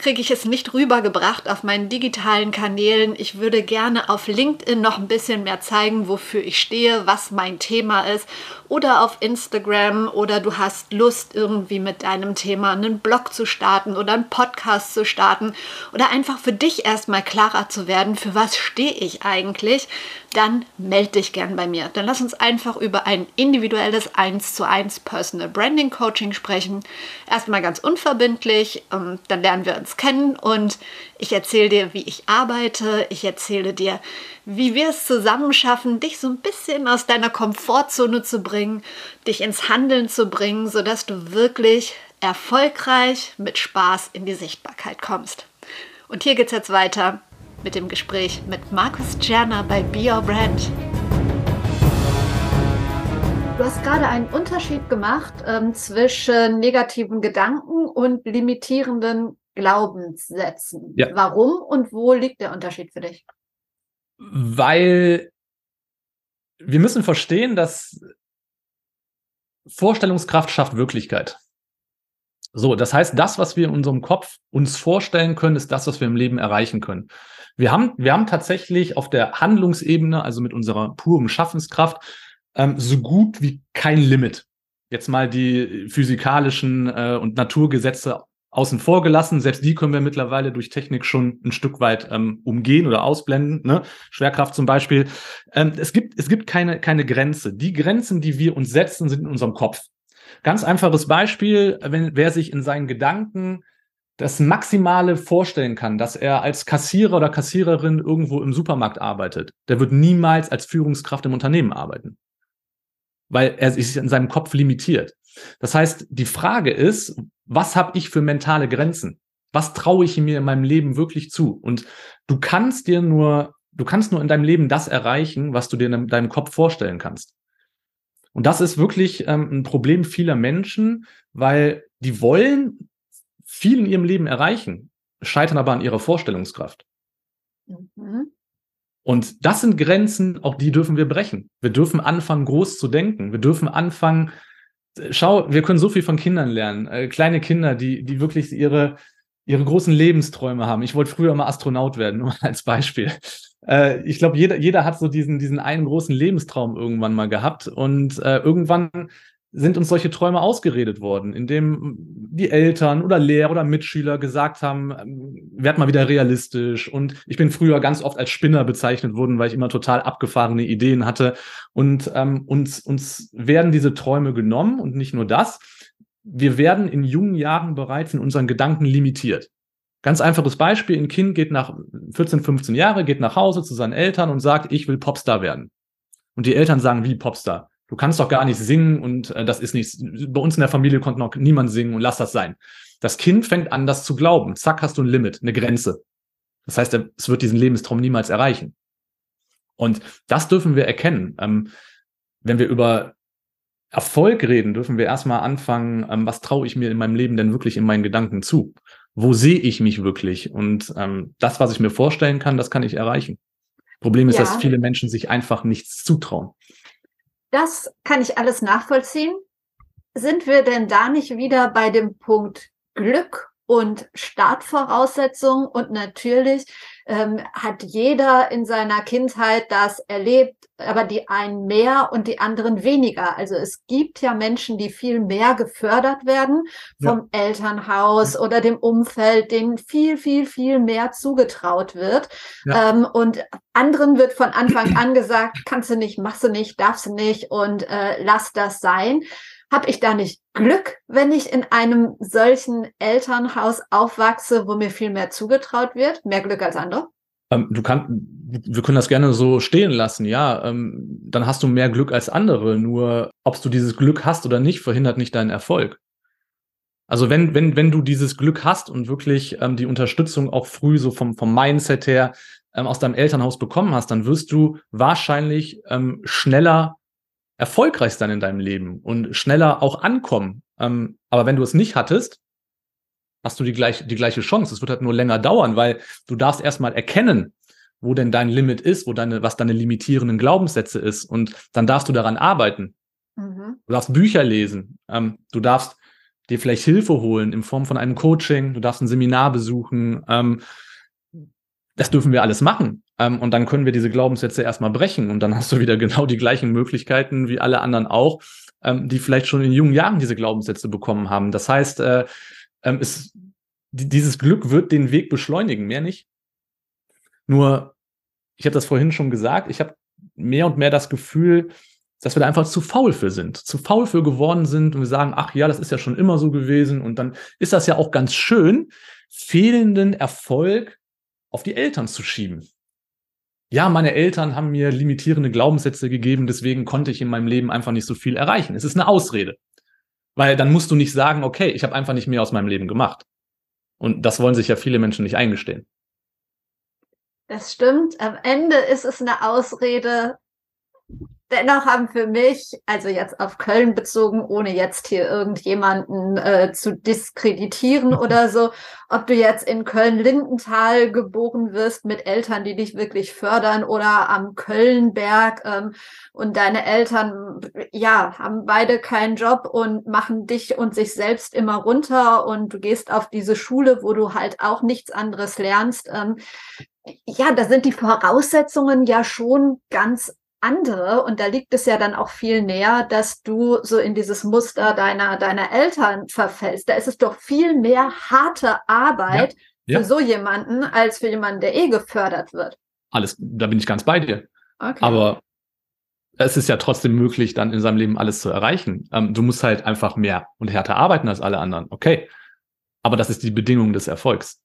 kriege ich es nicht rübergebracht auf meinen digitalen Kanälen. Ich würde gerne auf LinkedIn noch ein bisschen mehr zeigen, wofür ich stehe, was mein Thema ist. Oder auf Instagram oder du hast Lust, irgendwie mit deinem Thema einen Blog zu starten oder einen Podcast zu starten oder einfach für dich erstmal klarer zu werden, für was stehe ich eigentlich, dann melde dich gern bei mir. Dann lass uns einfach über ein individuelles 1 zu 1 Personal Branding Coaching sprechen. Erstmal ganz unverbindlich, ähm, dann lernen wir uns kennen und ich erzähle dir, wie ich arbeite. Ich erzähle dir, wie wir es zusammen schaffen, dich so ein bisschen aus deiner Komfortzone zu bringen, dich ins Handeln zu bringen, sodass du wirklich erfolgreich mit Spaß in die Sichtbarkeit kommst. Und hier geht es jetzt weiter mit dem Gespräch mit Markus Czerner bei Be Your Brand. Du hast gerade einen Unterschied gemacht ähm, zwischen negativen Gedanken und limitierenden Glaubenssätzen. Ja. Warum und wo liegt der Unterschied für dich? Weil wir müssen verstehen, dass Vorstellungskraft schafft Wirklichkeit. So, das heißt, das, was wir in unserem Kopf uns vorstellen können, ist das, was wir im Leben erreichen können. Wir haben, wir haben tatsächlich auf der Handlungsebene, also mit unserer puren Schaffenskraft, ähm, so gut wie kein Limit. Jetzt mal die physikalischen äh, und Naturgesetze außen vor gelassen. Selbst die können wir mittlerweile durch Technik schon ein Stück weit ähm, umgehen oder ausblenden. Ne? Schwerkraft zum Beispiel. Ähm, es gibt, es gibt keine, keine Grenze. Die Grenzen, die wir uns setzen, sind in unserem Kopf. Ganz einfaches Beispiel, wenn wer sich in seinen Gedanken das Maximale vorstellen kann, dass er als Kassierer oder Kassiererin irgendwo im Supermarkt arbeitet, der wird niemals als Führungskraft im Unternehmen arbeiten, weil er sich in seinem Kopf limitiert. Das heißt, die Frage ist, was habe ich für mentale Grenzen? Was traue ich mir in meinem Leben wirklich zu? Und du kannst dir nur, du kannst nur in deinem Leben das erreichen, was du dir in deinem Kopf vorstellen kannst. Und das ist wirklich ähm, ein Problem vieler Menschen, weil die wollen viel in ihrem Leben erreichen, scheitern aber an ihrer Vorstellungskraft. Mhm. Und das sind Grenzen, auch die dürfen wir brechen. Wir dürfen anfangen, groß zu denken. Wir dürfen anfangen, schau, wir können so viel von Kindern lernen. Äh, kleine Kinder, die, die wirklich ihre, ihre großen Lebensträume haben. Ich wollte früher mal Astronaut werden, [LAUGHS] nur als Beispiel. Äh, ich glaube, jeder, jeder hat so diesen, diesen einen großen Lebenstraum irgendwann mal gehabt und äh, irgendwann sind uns solche Träume ausgeredet worden, indem die Eltern oder Lehrer oder Mitschüler gesagt haben, ähm, werd mal wieder realistisch. Und ich bin früher ganz oft als Spinner bezeichnet worden, weil ich immer total abgefahrene Ideen hatte. Und ähm, uns, uns werden diese Träume genommen und nicht nur das. Wir werden in jungen Jahren bereits in unseren Gedanken limitiert. Ganz einfaches Beispiel, ein Kind geht nach 14, 15 Jahre, geht nach Hause zu seinen Eltern und sagt, ich will Popstar werden. Und die Eltern sagen, wie Popstar? Du kannst doch gar nicht singen und äh, das ist nichts. Bei uns in der Familie konnte noch niemand singen und lass das sein. Das Kind fängt an, das zu glauben. Zack, hast du ein Limit, eine Grenze. Das heißt, es wird diesen Lebenstraum niemals erreichen. Und das dürfen wir erkennen. Ähm, wenn wir über Erfolg reden, dürfen wir erstmal anfangen, ähm, was traue ich mir in meinem Leben denn wirklich in meinen Gedanken zu? Wo sehe ich mich wirklich? Und ähm, das, was ich mir vorstellen kann, das kann ich erreichen. Problem ist, ja. dass viele Menschen sich einfach nichts zutrauen. Das kann ich alles nachvollziehen. Sind wir denn da nicht wieder bei dem Punkt Glück und Startvoraussetzungen? Und natürlich ähm, hat jeder in seiner Kindheit das erlebt, aber die einen mehr und die anderen weniger. Also es gibt ja Menschen, die viel mehr gefördert werden vom ja. Elternhaus oder dem Umfeld, denen viel, viel, viel mehr zugetraut wird. Ja. Ähm, und anderen wird von Anfang an gesagt, kannst du nicht, machst du nicht, darfst du nicht und äh, lass das sein. Habe ich da nicht Glück, wenn ich in einem solchen Elternhaus aufwachse, wo mir viel mehr zugetraut wird? Mehr Glück als andere? Ähm, du kannst, wir können das gerne so stehen lassen, ja. Ähm, dann hast du mehr Glück als andere. Nur, ob du dieses Glück hast oder nicht, verhindert nicht deinen Erfolg. Also wenn, wenn, wenn du dieses Glück hast und wirklich ähm, die Unterstützung auch früh so vom, vom Mindset her ähm, aus deinem Elternhaus bekommen hast, dann wirst du wahrscheinlich ähm, schneller erfolgreich sein in deinem Leben und schneller auch ankommen. Ähm, aber wenn du es nicht hattest, hast du die, gleich, die gleiche Chance. Es wird halt nur länger dauern, weil du darfst erstmal erkennen, wo denn dein Limit ist, wo deine, was deine limitierenden Glaubenssätze ist. Und dann darfst du daran arbeiten. Mhm. Du darfst Bücher lesen. Ähm, du darfst dir vielleicht Hilfe holen in Form von einem Coaching. Du darfst ein Seminar besuchen. Ähm, das dürfen wir alles machen. Ähm, und dann können wir diese Glaubenssätze erstmal brechen und dann hast du wieder genau die gleichen Möglichkeiten wie alle anderen auch, ähm, die vielleicht schon in jungen Jahren diese Glaubenssätze bekommen haben. Das heißt, äh, ähm, es, dieses Glück wird den Weg beschleunigen, mehr nicht. Nur, ich habe das vorhin schon gesagt, ich habe mehr und mehr das Gefühl, dass wir da einfach zu faul für sind, zu faul für geworden sind und wir sagen, ach ja, das ist ja schon immer so gewesen und dann ist das ja auch ganz schön, fehlenden Erfolg auf die Eltern zu schieben ja, meine Eltern haben mir limitierende Glaubenssätze gegeben, deswegen konnte ich in meinem Leben einfach nicht so viel erreichen. Es ist eine Ausrede. Weil dann musst du nicht sagen, okay, ich habe einfach nicht mehr aus meinem Leben gemacht. Und das wollen sich ja viele Menschen nicht eingestehen. Das stimmt. Am Ende ist es eine Ausrede, Dennoch haben für mich, also jetzt auf Köln bezogen, ohne jetzt hier irgendjemanden äh, zu diskreditieren [LAUGHS] oder so, ob du jetzt in Köln-Lindenthal geboren wirst mit Eltern, die dich wirklich fördern oder am Kölnberg ähm, und deine Eltern, ja, haben beide keinen Job und machen dich und sich selbst immer runter und du gehst auf diese Schule, wo du halt auch nichts anderes lernst. Ähm, ja, da sind die Voraussetzungen ja schon ganz andere und da liegt es ja dann auch viel näher, dass du so in dieses Muster deiner, deiner Eltern verfällst. Da ist es doch viel mehr harte Arbeit ja, ja. für so jemanden als für jemanden, der eh gefördert wird. Alles, da bin ich ganz bei dir. Okay. Aber es ist ja trotzdem möglich, dann in seinem Leben alles zu erreichen. Ähm, du musst halt einfach mehr und härter arbeiten als alle anderen. Okay. Aber das ist die Bedingung des Erfolgs.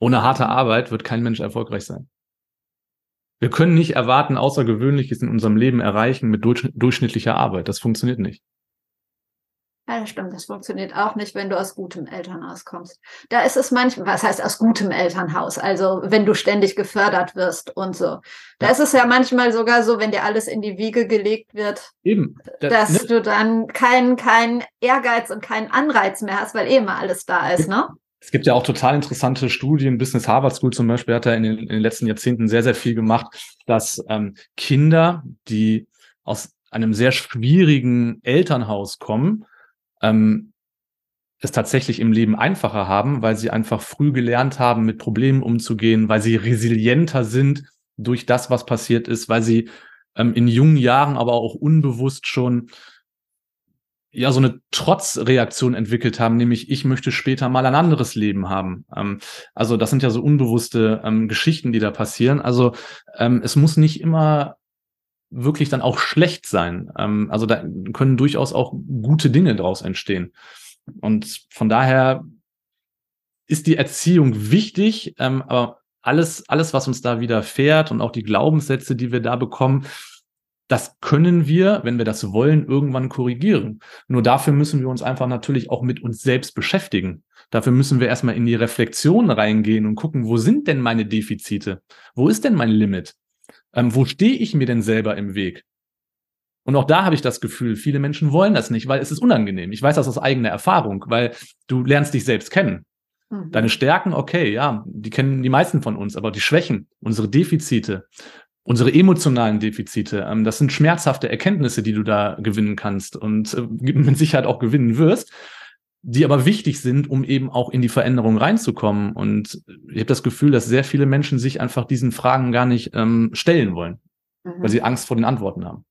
Ohne harte Arbeit wird kein Mensch erfolgreich sein. Wir können nicht erwarten, Außergewöhnliches in unserem Leben erreichen mit durchschnittlicher Arbeit. Das funktioniert nicht. Ja, das stimmt. Das funktioniert auch nicht, wenn du aus gutem Elternhaus kommst. Da ist es manchmal, was heißt aus gutem Elternhaus? Also, wenn du ständig gefördert wirst und so. Da ja. ist es ja manchmal sogar so, wenn dir alles in die Wiege gelegt wird, Eben. Das, dass ne? du dann keinen keinen Ehrgeiz und keinen Anreiz mehr hast, weil eh immer alles da ist, ne? Es gibt ja auch total interessante Studien. Business Harvard School zum Beispiel hat da in den, in den letzten Jahrzehnten sehr, sehr viel gemacht, dass ähm, Kinder, die aus einem sehr schwierigen Elternhaus kommen, ähm, es tatsächlich im Leben einfacher haben, weil sie einfach früh gelernt haben, mit Problemen umzugehen, weil sie resilienter sind durch das, was passiert ist, weil sie ähm, in jungen Jahren aber auch unbewusst schon ja so eine Trotzreaktion entwickelt haben, nämlich ich möchte später mal ein anderes Leben haben. Ähm, also das sind ja so unbewusste ähm, Geschichten, die da passieren. Also ähm, es muss nicht immer wirklich dann auch schlecht sein. Ähm, also da können durchaus auch gute Dinge draus entstehen. Und von daher ist die Erziehung wichtig, ähm, aber alles, alles, was uns da widerfährt und auch die Glaubenssätze, die wir da bekommen, das können wir, wenn wir das wollen, irgendwann korrigieren. Nur dafür müssen wir uns einfach natürlich auch mit uns selbst beschäftigen. Dafür müssen wir erstmal in die Reflexion reingehen und gucken, wo sind denn meine Defizite? Wo ist denn mein Limit? Ähm, wo stehe ich mir denn selber im Weg? Und auch da habe ich das Gefühl, viele Menschen wollen das nicht, weil es ist unangenehm. Ich weiß das aus eigener Erfahrung, weil du lernst dich selbst kennen. Mhm. Deine Stärken, okay, ja, die kennen die meisten von uns, aber die Schwächen, unsere Defizite, unsere emotionalen Defizite, ähm, das sind schmerzhafte Erkenntnisse, die du da gewinnen kannst und äh, mit Sicherheit auch gewinnen wirst, die aber wichtig sind, um eben auch in die Veränderung reinzukommen. Und ich habe das Gefühl, dass sehr viele Menschen sich einfach diesen Fragen gar nicht ähm, stellen wollen, mhm. weil sie Angst vor den Antworten haben.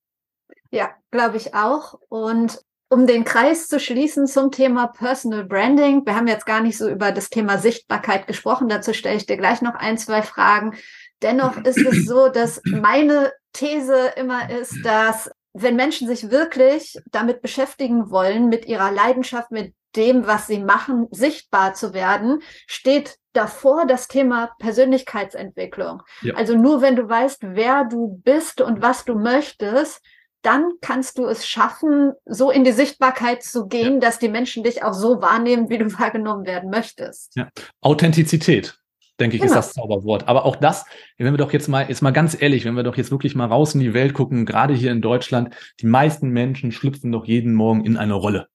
Ja, glaube ich auch. Und um den Kreis zu schließen zum Thema Personal Branding, wir haben jetzt gar nicht so über das Thema Sichtbarkeit gesprochen, dazu stelle ich dir gleich noch ein, zwei Fragen. Dennoch ist es so, dass meine These immer ist, dass wenn Menschen sich wirklich damit beschäftigen wollen, mit ihrer Leidenschaft, mit dem, was sie machen, sichtbar zu werden, steht davor das Thema Persönlichkeitsentwicklung. Ja. Also nur wenn du weißt, wer du bist und was du möchtest, dann kannst du es schaffen, so in die Sichtbarkeit zu gehen, ja. dass die Menschen dich auch so wahrnehmen, wie du wahrgenommen werden möchtest. Ja. Authentizität denke ich, genau. ist das Zauberwort. Aber auch das, wenn wir doch jetzt mal, jetzt mal ganz ehrlich, wenn wir doch jetzt wirklich mal raus in die Welt gucken, gerade hier in Deutschland, die meisten Menschen schlüpfen doch jeden Morgen in eine Rolle.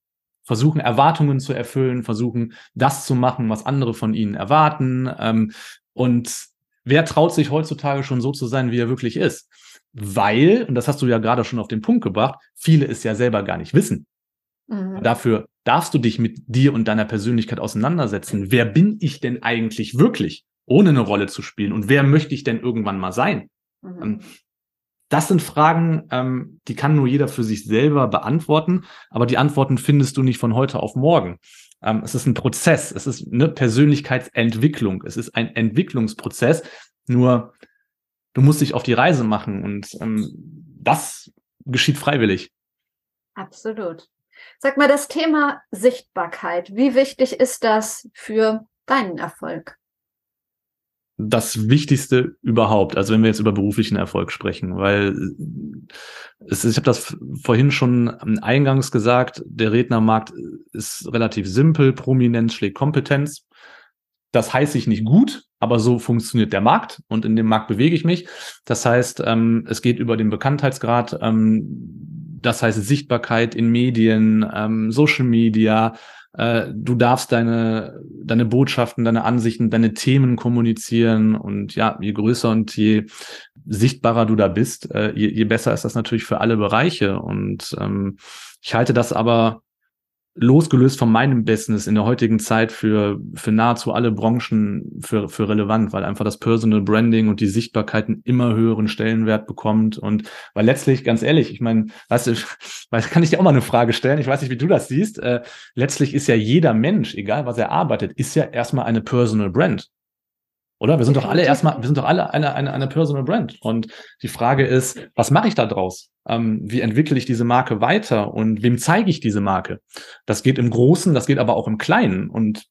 Versuchen Erwartungen zu erfüllen, versuchen das zu machen, was andere von ihnen erwarten. Ähm, und wer traut sich heutzutage schon so zu sein, wie er wirklich ist? Weil, und das hast du ja gerade schon auf den Punkt gebracht, viele es ja selber gar nicht wissen. Mhm. Dafür darfst du dich mit dir und deiner Persönlichkeit auseinandersetzen. Wer bin ich denn eigentlich wirklich? Ohne eine Rolle zu spielen? Und wer möchte ich denn irgendwann mal sein? Mhm. Ähm, das sind Fragen, ähm, die kann nur jeder für sich selber beantworten, aber die Antworten findest du nicht von heute auf morgen. Ähm, es ist ein Prozess, es ist eine Persönlichkeitsentwicklung, es ist ein Entwicklungsprozess. Nur du musst dich auf die Reise machen und ähm, das geschieht freiwillig. Absolut. Sag mal, das Thema Sichtbarkeit, wie wichtig ist das für deinen Erfolg? Das Wichtigste überhaupt, also wenn wir jetzt über beruflichen Erfolg sprechen, weil es, ich habe das vorhin schon eingangs gesagt, der Rednermarkt ist relativ simpel, Prominenz schlägt Kompetenz. Das heißt ich nicht gut, aber so funktioniert der Markt und in dem Markt bewege ich mich. Das heißt, ähm, es geht über den Bekanntheitsgrad, ähm, das heißt Sichtbarkeit in Medien, ähm, Social Media, äh, du darfst deine, deine Botschaften, deine Ansichten, deine Themen kommunizieren und ja, je größer und je sichtbarer du da bist, äh, je, je besser ist das natürlich für alle Bereiche. Und ähm, ich halte das aber losgelöst von meinem Business in der heutigen Zeit für, für nahezu alle Branchen für, für relevant, weil einfach das Personal Branding und die Sichtbarkeit einen immer höheren Stellenwert bekommt. Und weil letztlich, ganz ehrlich, ich meine, weißt du, [LAUGHS] weil kann ich dir auch mal eine Frage stellen, ich weiß nicht, wie du das siehst, äh, letztlich ist ja jeder Mensch, egal was er arbeitet, ist ja erstmal eine Personal Brand. Oder? Wir sind doch alle erstmal, wir sind doch alle eine, eine, eine Personal Brand. Und die Frage ist, was mache ich da draus? Ähm, wie entwickle ich diese Marke weiter und wem zeige ich diese Marke? Das geht im Großen, das geht aber auch im Kleinen. Und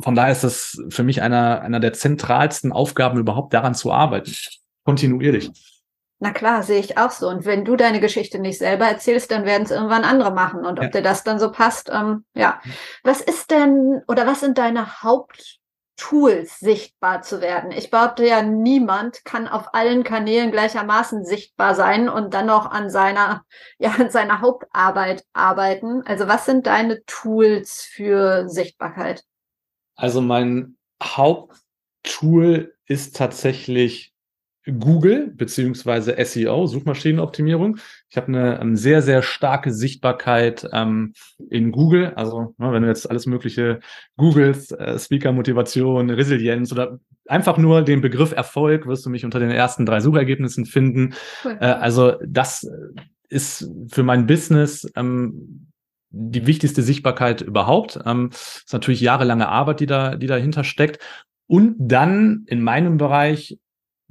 von daher ist das für mich einer, einer der zentralsten Aufgaben überhaupt daran zu arbeiten. Kontinuierlich. Na klar, sehe ich auch so. Und wenn du deine Geschichte nicht selber erzählst, dann werden es irgendwann andere machen. Und ob ja. dir das dann so passt, ähm, ja. Was ist denn oder was sind deine Haupt Tools sichtbar zu werden. Ich behaupte ja, niemand kann auf allen Kanälen gleichermaßen sichtbar sein und dann noch an seiner, [LAUGHS] ja, an seiner Hauptarbeit arbeiten. Also was sind deine Tools für Sichtbarkeit? Also mein Haupttool ist tatsächlich Google beziehungsweise SEO, Suchmaschinenoptimierung. Ich habe eine ähm, sehr, sehr starke Sichtbarkeit ähm, in Google. Also ne, wenn du jetzt alles mögliche googles, äh, Speaker-Motivation, Resilienz oder einfach nur den Begriff Erfolg, wirst du mich unter den ersten drei Suchergebnissen finden. Cool. Äh, also das ist für mein Business ähm, die wichtigste Sichtbarkeit überhaupt. Ähm, ist natürlich jahrelange Arbeit, die da, die dahinter steckt. Und dann in meinem Bereich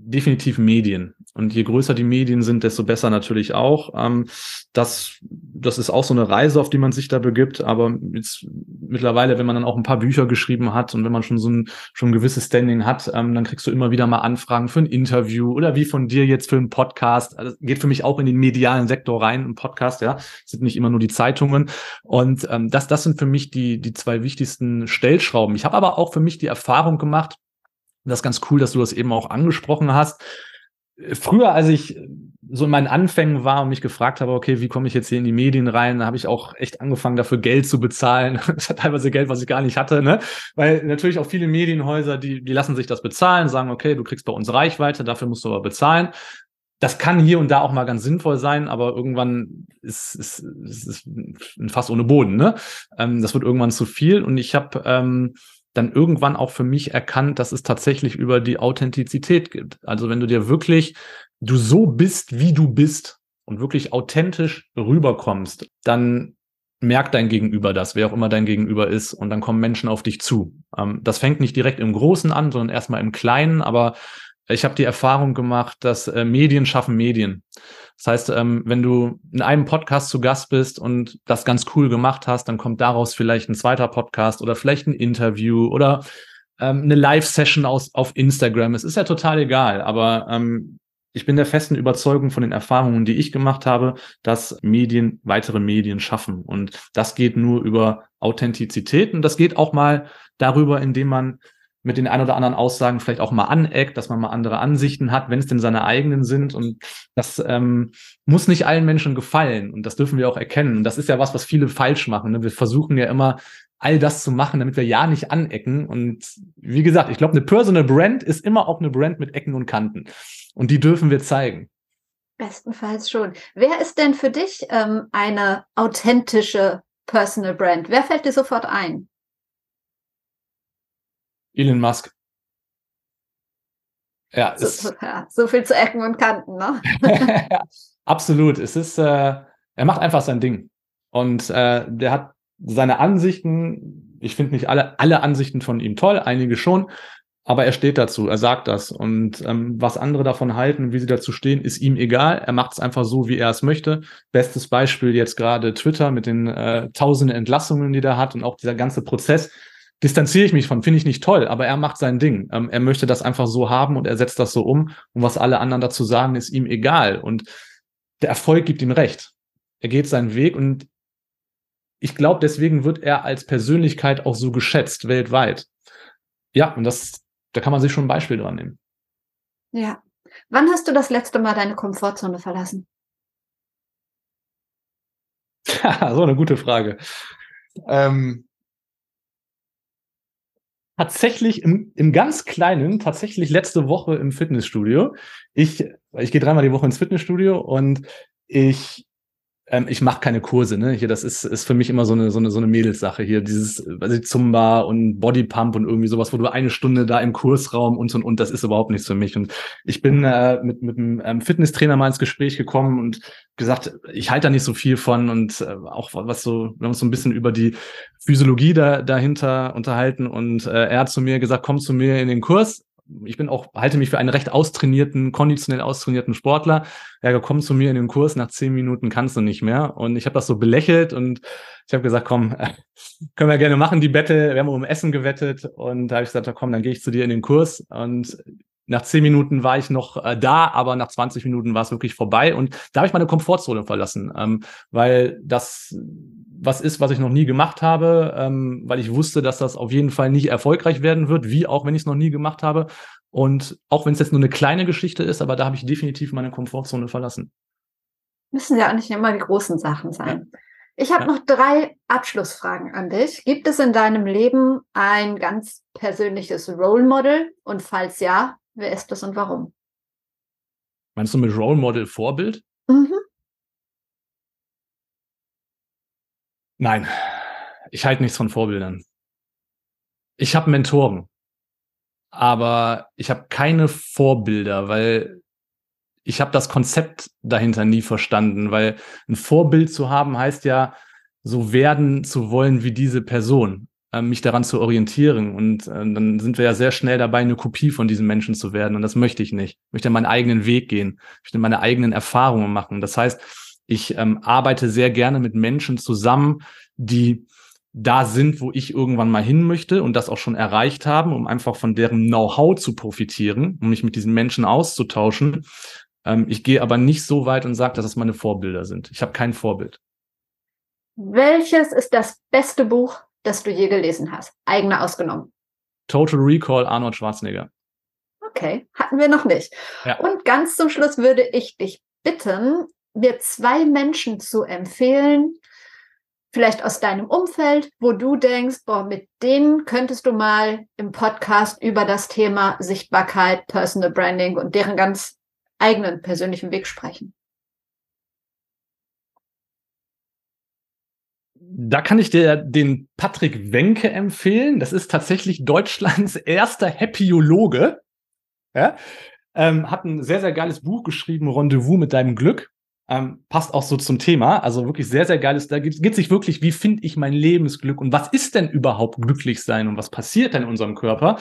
definitiv Medien. Und je größer die Medien sind, desto besser natürlich auch. Ähm, das, das ist auch so eine Reise, auf die man sich da begibt. Aber jetzt mittlerweile, wenn man dann auch ein paar Bücher geschrieben hat und wenn man schon so ein, schon ein gewisses Standing hat, ähm, dann kriegst du immer wieder mal Anfragen für ein Interview oder wie von dir jetzt für einen Podcast. Also geht für mich auch in den medialen Sektor rein, ein Podcast, ja. Das sind nicht immer nur die Zeitungen. Und ähm, das, das sind für mich die, die zwei wichtigsten Stellschrauben. Ich habe aber auch für mich die Erfahrung gemacht, das ist ganz cool, dass du das eben auch angesprochen hast. Früher, als ich so in meinen Anfängen war und mich gefragt habe, okay, wie komme ich jetzt hier in die Medien rein, da habe ich auch echt angefangen, dafür Geld zu bezahlen. [LAUGHS] Das hat teilweise Geld, was ich gar nicht hatte, ne? Weil natürlich auch viele Medienhäuser, die, die lassen sich das bezahlen, sagen, okay, du kriegst bei uns Reichweite, dafür musst du aber bezahlen. Das kann hier und da auch mal ganz sinnvoll sein, aber irgendwann ist es ist, ist, ein Fass ohne Boden, ne? Ähm, das wird irgendwann zu viel und ich habe ähm, dann irgendwann auch für mich erkannt, dass es tatsächlich über die Authentizität geht. Also wenn du dir wirklich, du so bist, wie du bist und wirklich authentisch rüberkommst, dann merkt dein Gegenüber das, wer auch immer dein Gegenüber ist, und dann kommen Menschen auf dich zu. Ähm, das fängt nicht direkt im Großen an, sondern erstmal im Kleinen, aber ich habe die Erfahrung gemacht, dass äh, Medien schaffen Medien. Das heißt, ähm, wenn du in einem Podcast zu Gast bist und das ganz cool gemacht hast, dann kommt daraus vielleicht ein zweiter Podcast oder vielleicht ein Interview oder ähm, eine Live-Session auf Instagram. Es ist ja total egal, aber ähm, ich bin der festen Überzeugung von den Erfahrungen, die ich gemacht habe, dass Medien weitere Medien schaffen. Und das geht nur über Authentizität und das geht auch mal darüber, indem man mit den ein oder anderen Aussagen vielleicht auch mal aneckt, dass man mal andere Ansichten hat, wenn es denn seine eigenen sind. Und das ähm, muss nicht allen Menschen gefallen. Und das dürfen wir auch erkennen. Und das ist ja was, was viele falsch machen. Ne? Wir versuchen ja immer, all das zu machen, damit wir ja nicht anecken. Und wie gesagt, ich glaube, eine Personal Brand ist immer auch eine Brand mit Ecken und Kanten. Und die dürfen wir zeigen. Bestenfalls schon. Wer ist denn für dich ähm, eine authentische Personal Brand? Wer fällt dir sofort ein? Elon Musk. Ja, so, [LAUGHS] ja, so viel zu Ecken und Kanten, ne? [LAUGHS] Absolut. Es ist, äh, er macht einfach sein Ding. Und äh, der hat seine Ansichten, ich finde nicht alle, alle Ansichten von ihm toll, einige schon, aber er steht dazu, er sagt das. Und ähm, was andere davon halten, wie sie dazu stehen, ist ihm egal. Er macht es einfach so, wie er es möchte. Bestes Beispiel jetzt gerade Twitter mit den äh, tausenden Entlassungen, die der hat und auch dieser ganze Prozess distanziere ich mich von, finde ich nicht toll, aber er macht sein Ding. Ähm, er möchte das einfach so haben und er setzt das so um und was alle anderen dazu sagen, ist ihm egal und der Erfolg gibt ihm recht. Er geht seinen Weg und ich glaube, deswegen wird er als Persönlichkeit auch so geschätzt weltweit. Ja, und das, da kann man sich schon ein Beispiel dran nehmen. Ja. Wann hast du das letzte Mal deine Komfortzone verlassen? [LAUGHS] so eine gute Frage. Ähm, tatsächlich im, im ganz Kleinen, tatsächlich letzte Woche im Fitnessstudio. Ich, ich gehe dreimal die Woche ins Fitnessstudio und ich ähm, ich mache keine Kurse, ne? Hier, das ist, ist für mich immer so eine, so eine, so eine Mädelssache hier, dieses, also Zumba und Bodypump und irgendwie sowas, wo du eine Stunde da im Kursraum und und und, das ist überhaupt nichts für mich. Und ich bin äh, mit, mit einem ähm, Fitnesstrainer mal ins Gespräch gekommen und gesagt, ich halte da nicht so viel von und äh, auch was so, wir haben uns so ein bisschen über die Physiologie da, dahinter unterhalten und äh, er hat zu mir gesagt, komm zu mir in den Kurs ich bin auch, halte mich für einen recht austrainierten, konditionell austrainierten Sportler. Er kommt zu mir in den Kurs, nach zehn Minuten kannst du nicht mehr. Und ich habe das so belächelt und ich habe gesagt, komm, können wir gerne machen, die Bette. Wir haben um Essen gewettet und da habe ich gesagt, komm, dann gehe ich zu dir in den Kurs. Und nach zehn Minuten war ich noch äh, da, aber nach 20 Minuten war es wirklich vorbei. Und da habe ich meine Komfortzone verlassen, ähm, weil das was ist, was ich noch nie gemacht habe, ähm, weil ich wusste, dass das auf jeden Fall nicht erfolgreich werden wird, wie auch wenn ich es noch nie gemacht habe. Und auch wenn es jetzt nur eine kleine Geschichte ist, aber da habe ich definitiv meine Komfortzone verlassen. Müssen ja auch nicht immer die großen Sachen sein. Ja. Ich habe ja. noch drei Abschlussfragen an dich. Gibt es in deinem Leben ein ganz persönliches Role Model? Und falls ja, wer ist das und warum? Meinst du mit Role Model Vorbild? Mhm. Nein, ich halte nichts von Vorbildern. Ich habe Mentoren, aber ich habe keine Vorbilder, weil ich habe das Konzept dahinter nie verstanden, weil ein Vorbild zu haben heißt ja, so werden zu wollen wie diese Person, mich daran zu orientieren. Und äh, dann sind wir ja sehr schnell dabei, eine Kopie von diesen Menschen zu werden. Und das möchte ich nicht. Ich möchte meinen eigenen Weg gehen, ich möchte meine eigenen Erfahrungen machen. Das heißt, ich ähm, arbeite sehr gerne mit Menschen zusammen, die da sind, wo ich irgendwann mal hin möchte und das auch schon erreicht haben, um einfach von deren Know-how zu profitieren, um mich mit diesen Menschen auszutauschen. Ähm, ich gehe aber nicht so weit und sage, dass es meine Vorbilder sind. Ich habe kein Vorbild. Welches ist das beste Buch, das du je gelesen hast? Eigene ausgenommen. Total Recall Arnold Schwarzenegger. Okay, hatten wir noch nicht. Ja. Und ganz zum Schluss würde ich dich bitten, mir zwei Menschen zu empfehlen, vielleicht aus deinem Umfeld, wo du denkst, boah, mit denen könntest du mal im Podcast über das Thema Sichtbarkeit, Personal Branding und deren ganz eigenen persönlichen Weg sprechen. Da kann ich dir den Patrick Wenke empfehlen. Das ist tatsächlich Deutschlands [LAUGHS] erster Happyologe. Ja? Ähm, hat ein sehr, sehr geiles Buch geschrieben, Rendezvous mit deinem Glück. Ähm, passt auch so zum Thema. Also wirklich sehr, sehr geiles. Da geht es sich wirklich, wie finde ich mein Lebensglück und was ist denn überhaupt glücklich sein und was passiert denn in unserem Körper?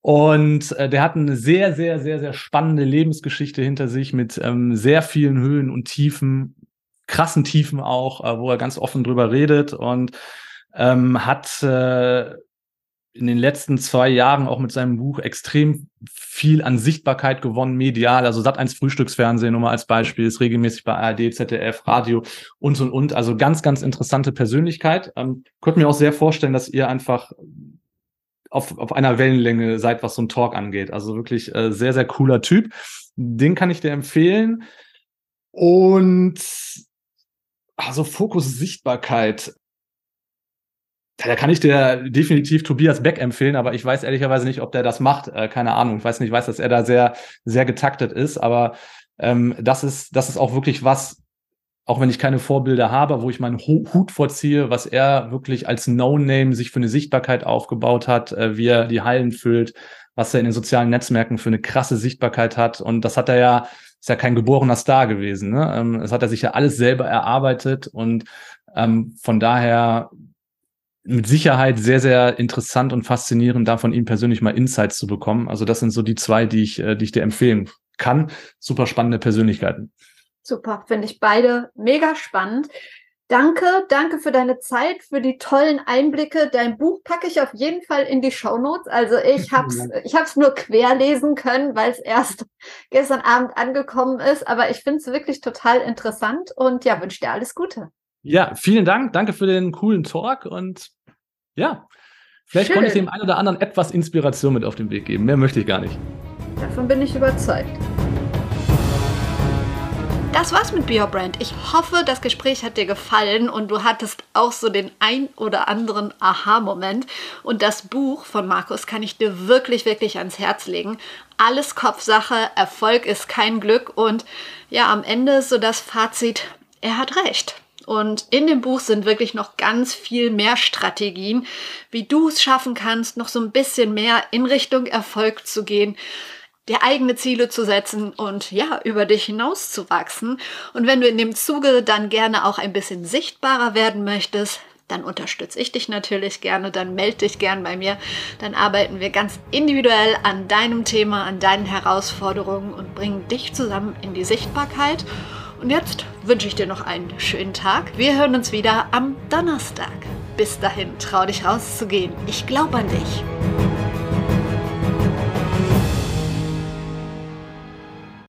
Und äh, der hat eine sehr, sehr, sehr, sehr spannende Lebensgeschichte hinter sich mit ähm, sehr vielen Höhen und Tiefen, krassen Tiefen auch, äh, wo er ganz offen drüber redet und ähm, hat äh, in den letzten zwei Jahren auch mit seinem Buch extrem viel an Sichtbarkeit gewonnen, medial. Also Sat1 Frühstücksfernsehen nur mal als Beispiel, ist regelmäßig bei ARD, ZDF, Radio und und und. Also ganz, ganz interessante Persönlichkeit. Ähm, könnte mir auch sehr vorstellen, dass ihr einfach auf, auf einer Wellenlänge seid, was so ein Talk angeht. Also wirklich äh, sehr, sehr cooler Typ. Den kann ich dir empfehlen. Und also Fokus Sichtbarkeit da kann ich dir definitiv Tobias Beck empfehlen, aber ich weiß ehrlicherweise nicht, ob der das macht. Äh, keine Ahnung. Ich weiß nicht, ich weiß, dass er da sehr, sehr getaktet ist, aber ähm, das ist, das ist auch wirklich was, auch wenn ich keine Vorbilder habe, wo ich meinen Hut vorziehe, was er wirklich als No-Name sich für eine Sichtbarkeit aufgebaut hat, äh, wie er die Hallen füllt, was er in den sozialen Netzwerken für eine krasse Sichtbarkeit hat. Und das hat er ja, ist ja kein geborener Star gewesen. Ne? Ähm, das hat er sich ja alles selber erarbeitet und ähm, von daher mit Sicherheit sehr, sehr interessant und faszinierend, da von ihm persönlich mal Insights zu bekommen. Also das sind so die zwei, die ich, äh, die ich dir empfehlen kann. Super spannende Persönlichkeiten. Super, finde ich beide mega spannend. Danke, danke für deine Zeit, für die tollen Einblicke. Dein Buch packe ich auf jeden Fall in die Show Notes. Also ich habe es ich hab's nur quer lesen können, weil es erst [LAUGHS] gestern Abend angekommen ist. Aber ich finde es wirklich total interessant und ja, wünsche dir alles Gute. Ja, vielen Dank. Danke für den coolen Talk und ja, vielleicht Schön. konnte ich dem einen oder anderen etwas Inspiration mit auf den Weg geben. Mehr möchte ich gar nicht. Davon bin ich überzeugt. Das war's mit Be Your Brand. Ich hoffe, das Gespräch hat dir gefallen und du hattest auch so den ein oder anderen Aha-Moment. Und das Buch von Markus kann ich dir wirklich, wirklich ans Herz legen. Alles Kopfsache, Erfolg ist kein Glück und ja, am Ende ist so das Fazit, er hat recht. Und in dem Buch sind wirklich noch ganz viel mehr Strategien, wie du es schaffen kannst, noch so ein bisschen mehr in Richtung Erfolg zu gehen dir eigene Ziele zu setzen und ja, über dich hinaus zu wachsen. Und wenn du in dem Zuge dann gerne auch ein bisschen sichtbarer werden möchtest, dann unterstütze ich dich natürlich gerne, dann melde dich gern bei mir. Dann arbeiten wir ganz individuell an deinem Thema, an deinen Herausforderungen und bringen dich zusammen in die Sichtbarkeit. Und jetzt wünsche ich dir noch einen schönen Tag. Wir hören uns wieder am Donnerstag. Bis dahin, trau dich rauszugehen. Ich glaube an dich.